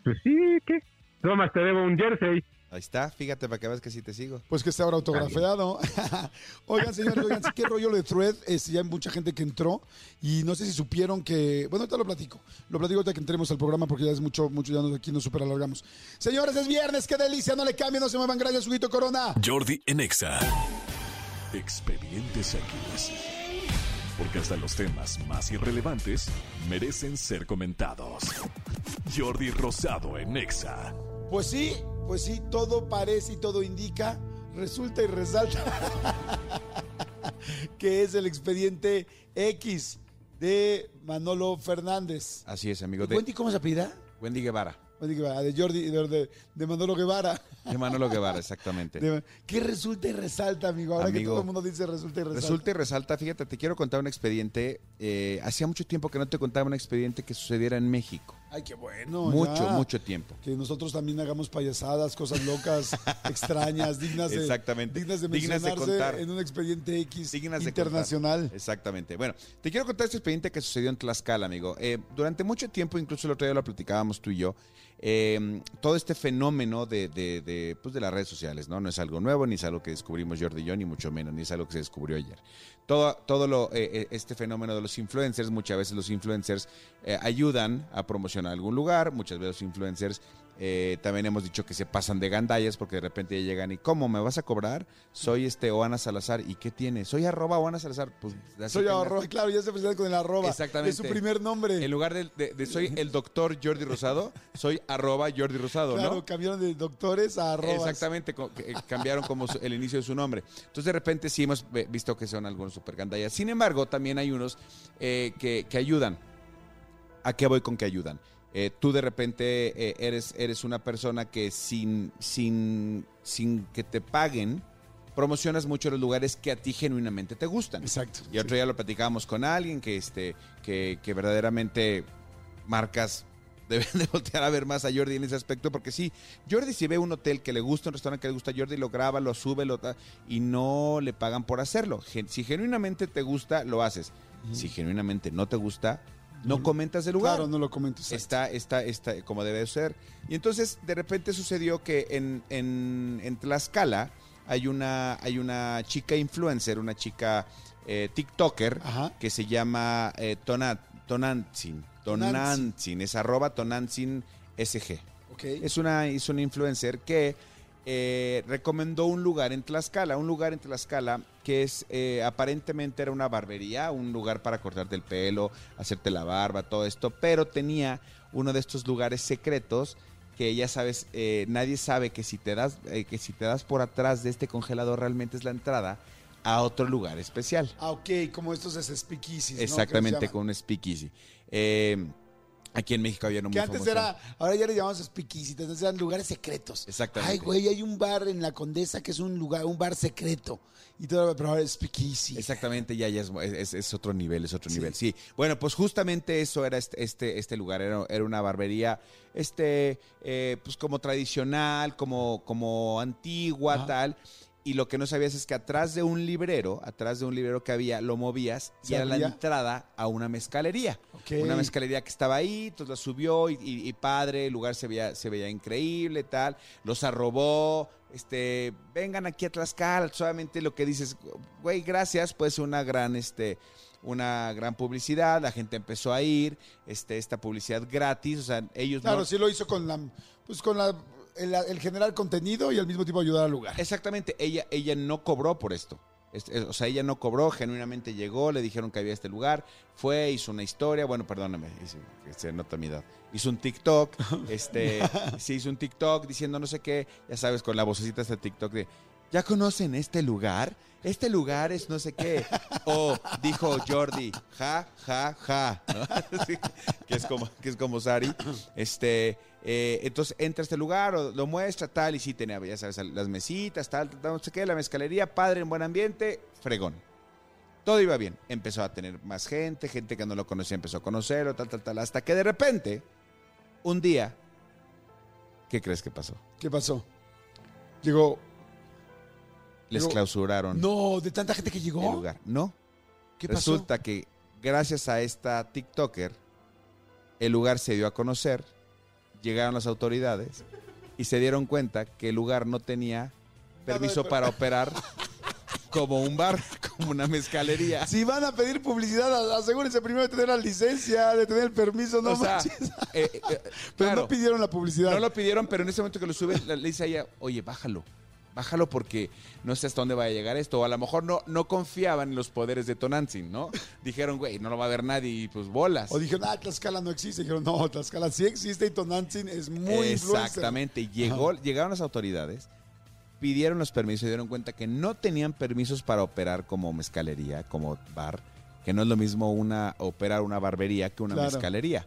Pues sí, ¿qué? Tomás, te debo un jersey. Ahí está, fíjate para que veas que sí te sigo. Pues que esté ahora autografiado. oigan, señores, oigan, sí, qué rollo lo de Thread. Es, ya hay mucha gente que entró y no sé si supieron que. Bueno, ahorita lo platico. Lo platico ahorita que entremos al programa porque ya es mucho, mucho, ya nos, aquí nos super alargamos. Señores, es viernes, qué delicia, no le cambien, no se muevan. Gracias, Huguito Corona. Jordi en Exa. Expedientes X. Porque hasta los temas más irrelevantes merecen ser comentados. Jordi Rosado en Exa. Pues sí, pues sí, todo parece y todo indica, resulta y resalta que es el expediente X de Manolo Fernández. Así es, amigo. De ¿Wendy cómo se apellida? Wendy Guevara. Wendy Guevara, de Jordi, de, de- de Manolo Guevara. De Manolo Guevara, exactamente. De- ¿Qué resulta y resalta, amigo? Ahora que Amigo, todo el mundo dice resulta y resalta. Resulta y resalta, fíjate, te quiero contar un expediente. eh, hacía mucho tiempo que no te contaba un expediente que sucediera en México. Ay, qué bueno. mucho, ya. mucho tiempo. Que nosotros también hagamos payasadas, cosas locas, extrañas, dignas de, Exactamente. dignas de Dignas de contar. en un expediente X Dignas internacional. Exactamente. Bueno, te quiero contar este expediente que sucedió en Tlaxcala, amigo. Eh, durante mucho tiempo, incluso el otro día lo platicábamos tú y yo, eh, todo este fenómeno de, de, de, pues de las redes sociales, ¿no? No es algo nuevo, ni es algo que descubrimos Jordi y yo, ni mucho menos, ni es algo que se descubrió ayer. Todo, todo lo, eh, eh, este fenómeno de los influencers, muchas veces los influencers eh, ayudan a promocionar algún lugar, muchas veces los influencers eh, también hemos dicho que se pasan de gandallas porque de repente ya llegan y ¿cómo me vas a cobrar? Soy este Oana Salazar y ¿qué tiene? Soy arroba Oana Salazar. Pues, Soy arroba, claro, ya se presenta con el arroba. Exactamente. Es su primer nombre. En lugar de, de- de soy el doctor Jordi Rosado, soy arroba Jordi Rosado, claro, ¿no? cambiaron de doctores a arrobas. Exactamente, eh, cambiaron como el inicio de su nombre. Entonces de repente sí hemos visto que son algunos super gandallas. Sin embargo, también hay unos eh, que, que ayudan. ¿A qué voy con que ayudan? Eh, tú de repente eh, eres, eres una persona que sin, sin, sin que te paguen, promocionas mucho los lugares que a ti genuinamente te gustan. Exacto. Y otro día lo platicábamos con alguien que, este, que, que verdaderamente marcas deben de voltear a ver más a Jordi en ese aspecto, porque sí, Jordi si ve un hotel que le gusta, un restaurante que le gusta a Jordi, lo graba, lo sube, lo y no le pagan por hacerlo. Si genuinamente te gusta, lo haces. Si genuinamente no te gusta, no comentas el lugar Claro, no lo comento. exacto. está, está, está como debe de ser. Y entonces de repente sucedió que en, en, en Tlaxcala hay una, hay una chica influencer, una chica eh, TikToker Ajá. que se llama eh, Tonat, Tonantzin. Tonantzin, es arroba Tonantzin SG. Ok. Es una, es una influencer que eh, recomendó un lugar en Tlaxcala, un lugar en Tlaxcala que es eh, aparentemente era una barbería, un lugar para cortarte el pelo, hacerte la barba, todo esto, pero tenía uno de estos lugares secretos que ya sabes, eh, nadie sabe que si te das, eh, que si te das por atrás de este congelador realmente es la entrada a otro lugar especial. Ah, ok, como estos es speakeasies, ¿no? Exactamente, con un speakeasy. Eh, aquí en México había uno muy Que antes famoso. era, ahora ya le llamamos speakeasy, entonces eran lugares secretos. Exactamente. Ay, güey, hay un bar en la Condesa que es un lugar, un bar secreto. Y todo, pero ahora es speakeasy. Exactamente, ya, ya es, es- es otro nivel, es otro Sí. nivel. Sí, bueno, pues justamente eso era este, este, este lugar, era, era una barbería, este, eh, pues como tradicional, como, como antigua, Ajá. tal. Y lo que no sabías es que atrás de un librero, atrás de un librero que había, lo movías y ¿Se era la entrada a una mezcalería. Una mezcalería que estaba ahí, entonces la subió y, y- y padre, el lugar se veía, se veía increíble, tal. Los arrobó, este, vengan aquí a Tlaxcala, solamente lo que dices, güey, gracias, pues una gran, este, una gran publicidad, la gente empezó a ir, este, esta publicidad gratis, o sea, ellos Claro, no... sí lo hizo con la, pues con la, el, el generar contenido y al mismo tiempo ayudar al lugar. Exactamente, ella, ella no cobró por esto. Este, o sea, ella no cobró, genuinamente llegó, le dijeron que había este lugar, fue, hizo una historia, bueno, perdóname, se nota mi edad. Hizo un TikTok, este, se hizo un TikTok diciendo no sé qué, ya sabes, con la vocecita de TikTok de, ¿ya conocen este lugar? Este lugar es no sé qué. O dijo Jordi, ja, ja, ja, ¿no? Sí, que es como, que es como Sari. Este, eh, entonces entra a este lugar, o lo muestra, tal, y sí tenía, ya sabes, las mesitas, tal, tal, no sé qué, la mezcalería, padre, en buen ambiente, fregón. Todo iba bien. Empezó a tener más gente, gente que no lo conocía empezó a conocerlo, tal, tal, tal, hasta que de repente, un día, ¿qué crees que pasó? ¿Qué pasó? Llegó. Les Llegó- clausuraron No, de tanta gente que llegó. el lugar. No, ¿Qué pasó? resulta que gracias a esta TikToker, el lugar se dio a conocer, llegaron las autoridades y se dieron cuenta que el lugar no tenía permiso per- para operar como un bar, como una mezcalería. Si van a pedir publicidad, asegúrense primero de tener la licencia, de tener el permiso, no o sea, manches. eh, eh, Pero claro, no pidieron la publicidad. no lo pidieron, pero en ese momento que lo suben, le dice a ella, oye, bájalo. Bájalo porque no sé hasta dónde va a llegar esto. O a lo mejor no, no confiaban en los poderes de Tonantzin, ¿no? Dijeron, güey, no lo va a ver nadie y pues bolas. O dijeron, ah, Tlaxcala no existe. Dijeron, no, Tlaxcala sí existe y Tonantzin es muy influencer. Exactamente. Llegó, llegaron las autoridades, pidieron los permisos y dieron cuenta que no tenían permisos para operar como mezcalería, como bar, que no es lo mismo una operar una barbería que una Claro. mezcalería.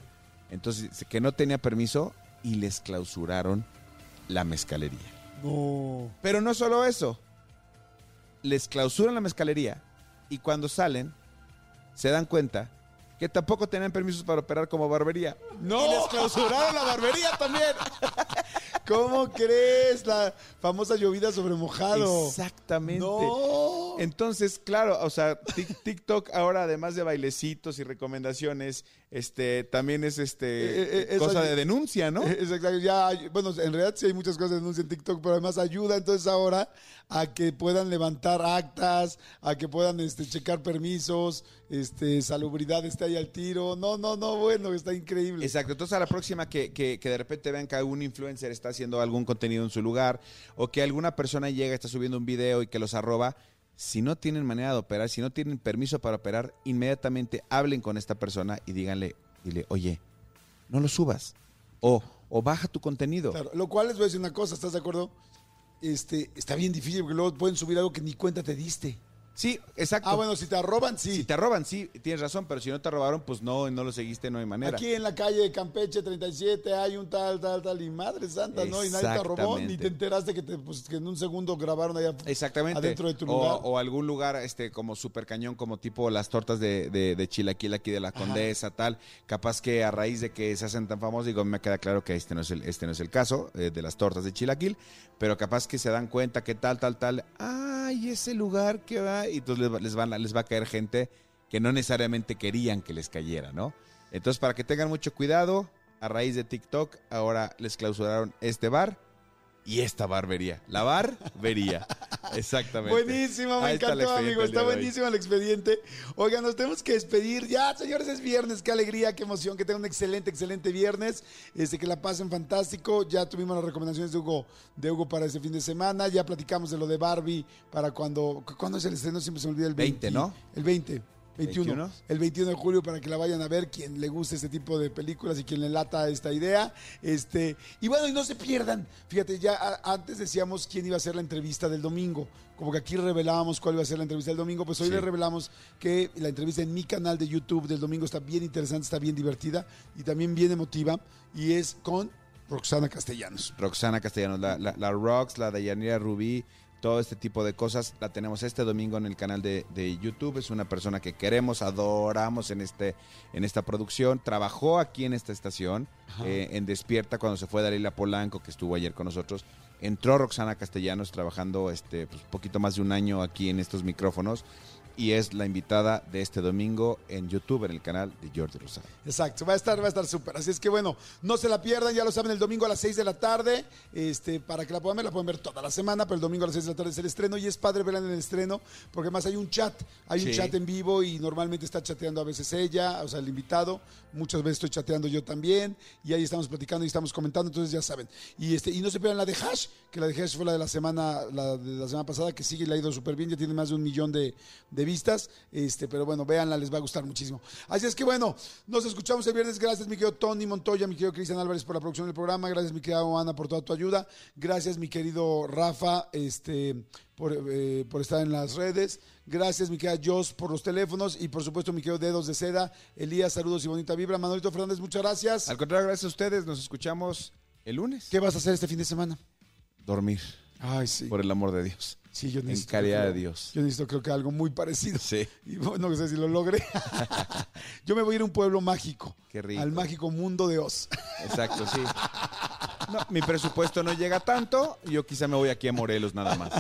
Entonces, que no tenía permiso y les clausuraron la mezcalería. No. Pero no solo eso. Les clausuran la mezcalería y cuando salen se dan cuenta que tampoco tenían permisos para operar como barbería. No. Y les clausuraron la barbería también. ¿Cómo crees? La famosa llovida sobre mojado. Exactamente. No. Entonces, claro, o sea, Tik- TikTok ahora además de bailecitos y recomendaciones, este también es este Eh, eh, eh, cosa de denuncia, ¿no? Exacto, ya, hay- bueno, en realidad sí hay muchas cosas de denuncia en TikTok, pero además ayuda entonces ahora a que puedan levantar actas, a que puedan este, checar permisos, este, salubridad esté ahí al tiro. No, no, no, bueno, está increíble. Exacto, entonces a la próxima que, que- que de repente vean que algún influencer está haciendo algún contenido en su lugar o que alguna persona llega, está subiendo un video y que los arroba, si no tienen manera de operar, si no tienen permiso para operar, inmediatamente hablen con esta persona y díganle, dile, oye, no lo subas o, o baja tu contenido. Claro, lo cual les voy a decir una cosa, ¿estás de acuerdo? Este, está bien difícil porque luego pueden subir algo que ni cuenta te diste. Sí, exacto. Ah, bueno, si te arroban, sí. Si te roban, sí, tienes razón, pero si no te robaron, pues no, no lo seguiste, no hay manera. Aquí en la calle de Campeche 37 hay un tal, tal, tal, y madre santa, ¿no? Y nadie te robó, ni te enteraste que, te, pues, que en un segundo grabaron allá Exactamente. adentro de tu lugar. O, algún lugar este como super cañón, como tipo las tortas de, de, de chilaquil aquí de la Condesa, tal. Capaz que a raíz de que se hacen tan famosos, digo, me queda claro que este no es el, este no es el caso eh, de las tortas de chilaquil, pero capaz que se dan cuenta que tal, tal, tal, ay, ese lugar que va, y entonces les, les va a caer gente que no necesariamente querían que les cayera, ¿no? Entonces, para que tengan mucho cuidado, a raíz de TikTok, ahora les clausuraron este bar y esta barbería. La barbería. Exactamente. Buenísimo, me encantó, amigo. Está buenísimo el expediente. Oigan, nos tenemos que despedir. Ya, señores, es viernes. Qué alegría, qué emoción. Que tengan un excelente, excelente viernes. Este, que la pasen fantástico. Ya tuvimos las recomendaciones de Hugo, de Hugo para este fin de semana. Ya platicamos de lo de Barbie para cuando. ¿Cuándo es el estreno? Siempre se me olvida el 20. 20, ¿no? El 20. 21, 21. el 21 de julio para que la vayan a ver quien le guste este tipo de películas y quien le lata esta idea. Este, y bueno, y no se pierdan. Fíjate, ya a- antes decíamos quién iba a hacer la entrevista del domingo. Como que aquí revelábamos cuál iba a ser la entrevista del domingo, pues hoy Sí. le revelamos que la entrevista en mi canal de YouTube del domingo está bien interesante, está bien divertida y también bien emotiva y es con Roxana Castellanos. Roxana Castellanos, la, la, la Rox, la Dayanira Rubí, todo este tipo de cosas la tenemos este domingo en el canal de, de YouTube. Es una persona que queremos, adoramos en, este, en esta producción. Trabajó aquí en esta estación, eh, en Despierta, cuando se fue Dalila Polanco, que estuvo ayer con nosotros. Entró Roxana Castellanos trabajando este pues, poquito más de un año aquí en estos micrófonos y es la invitada de este domingo en YouTube, en el canal de Jordi Rosado. Exacto, va a estar, va a estar súper. Así es que bueno, no se la pierdan, ya lo saben, el domingo a las 6 de la tarde, este, para que la puedan ver, la pueden ver toda la semana, pero el domingo a las 6 de la tarde es el estreno y es padre verla en el estreno, porque además hay un chat, hay un chat en vivo y normalmente está chateando a veces ella, o sea, el invitado, muchas veces estoy chateando yo también, y ahí estamos platicando y estamos comentando, entonces ya saben. Y este, y no se pierdan la de Hash, que la de Hash fue la de la semana, la de la semana pasada, que sigue y le ha ido súper bien, ya tiene más de un millón de, de vistas, este, pero bueno, véanla, les va a gustar muchísimo. Así es que bueno, nos escuchamos el viernes. Gracias, mi querido Tony Montoya, mi querido Cristian Álvarez por la producción del programa. Gracias, mi querida Ana, por toda tu ayuda. Gracias, mi querido Rafa, este, por, eh, por estar en las redes. Gracias, mi querida Jos, por los teléfonos. Y por supuesto, mi querido Dedos de Seda. Elías, saludos y bonita vibra. Manolito Fernández, muchas gracias. Al contrario, gracias a ustedes. Nos escuchamos el lunes. ¿Qué vas a hacer este fin de semana? Dormir, Ay, sí. por el amor de Dios. Sí, yo En necesito. calidad de creo- Dios. Yo necesito, creo que algo muy parecido. Sí. Y bueno, no sé si lo logré. yo me voy a ir a un pueblo mágico. Qué rico. Al mágico mundo de Oz. Exacto, sí. No, mi presupuesto no llega tanto. Yo quizá me voy aquí a Morelos nada más.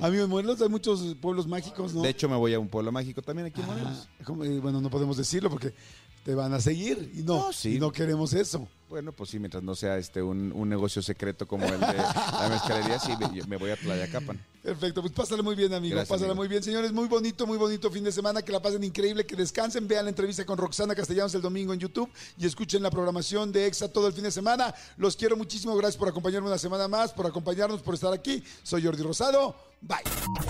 Amigo, en Morelos hay muchos pueblos mágicos, ¿no? De hecho, me voy a un pueblo mágico también aquí en Morelos. Ah, eh, bueno, no podemos decirlo porque te van a seguir y no, No, sí. y no queremos eso. Bueno, pues sí, mientras no sea este un, un negocio secreto como el de la mezcalería, sí, me, me voy a Tlayacapan. Perfecto, pues pásale muy bien, amigo. Gracias, pásale amigo. muy bien, señores. Muy bonito, muy bonito fin de semana. Que la pasen increíble, que descansen. Vean la entrevista con Roxana Castellanos el domingo en YouTube y escuchen la programación de EXA todo el fin de semana. Los quiero muchísimo. Gracias por acompañarme una semana más, por acompañarnos, por estar aquí. Soy Jordi Rosado. Bye.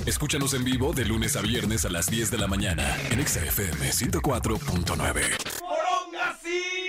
Escúchanos en vivo de lunes a viernes a las 10 de la mañana en Exa FM 104.9.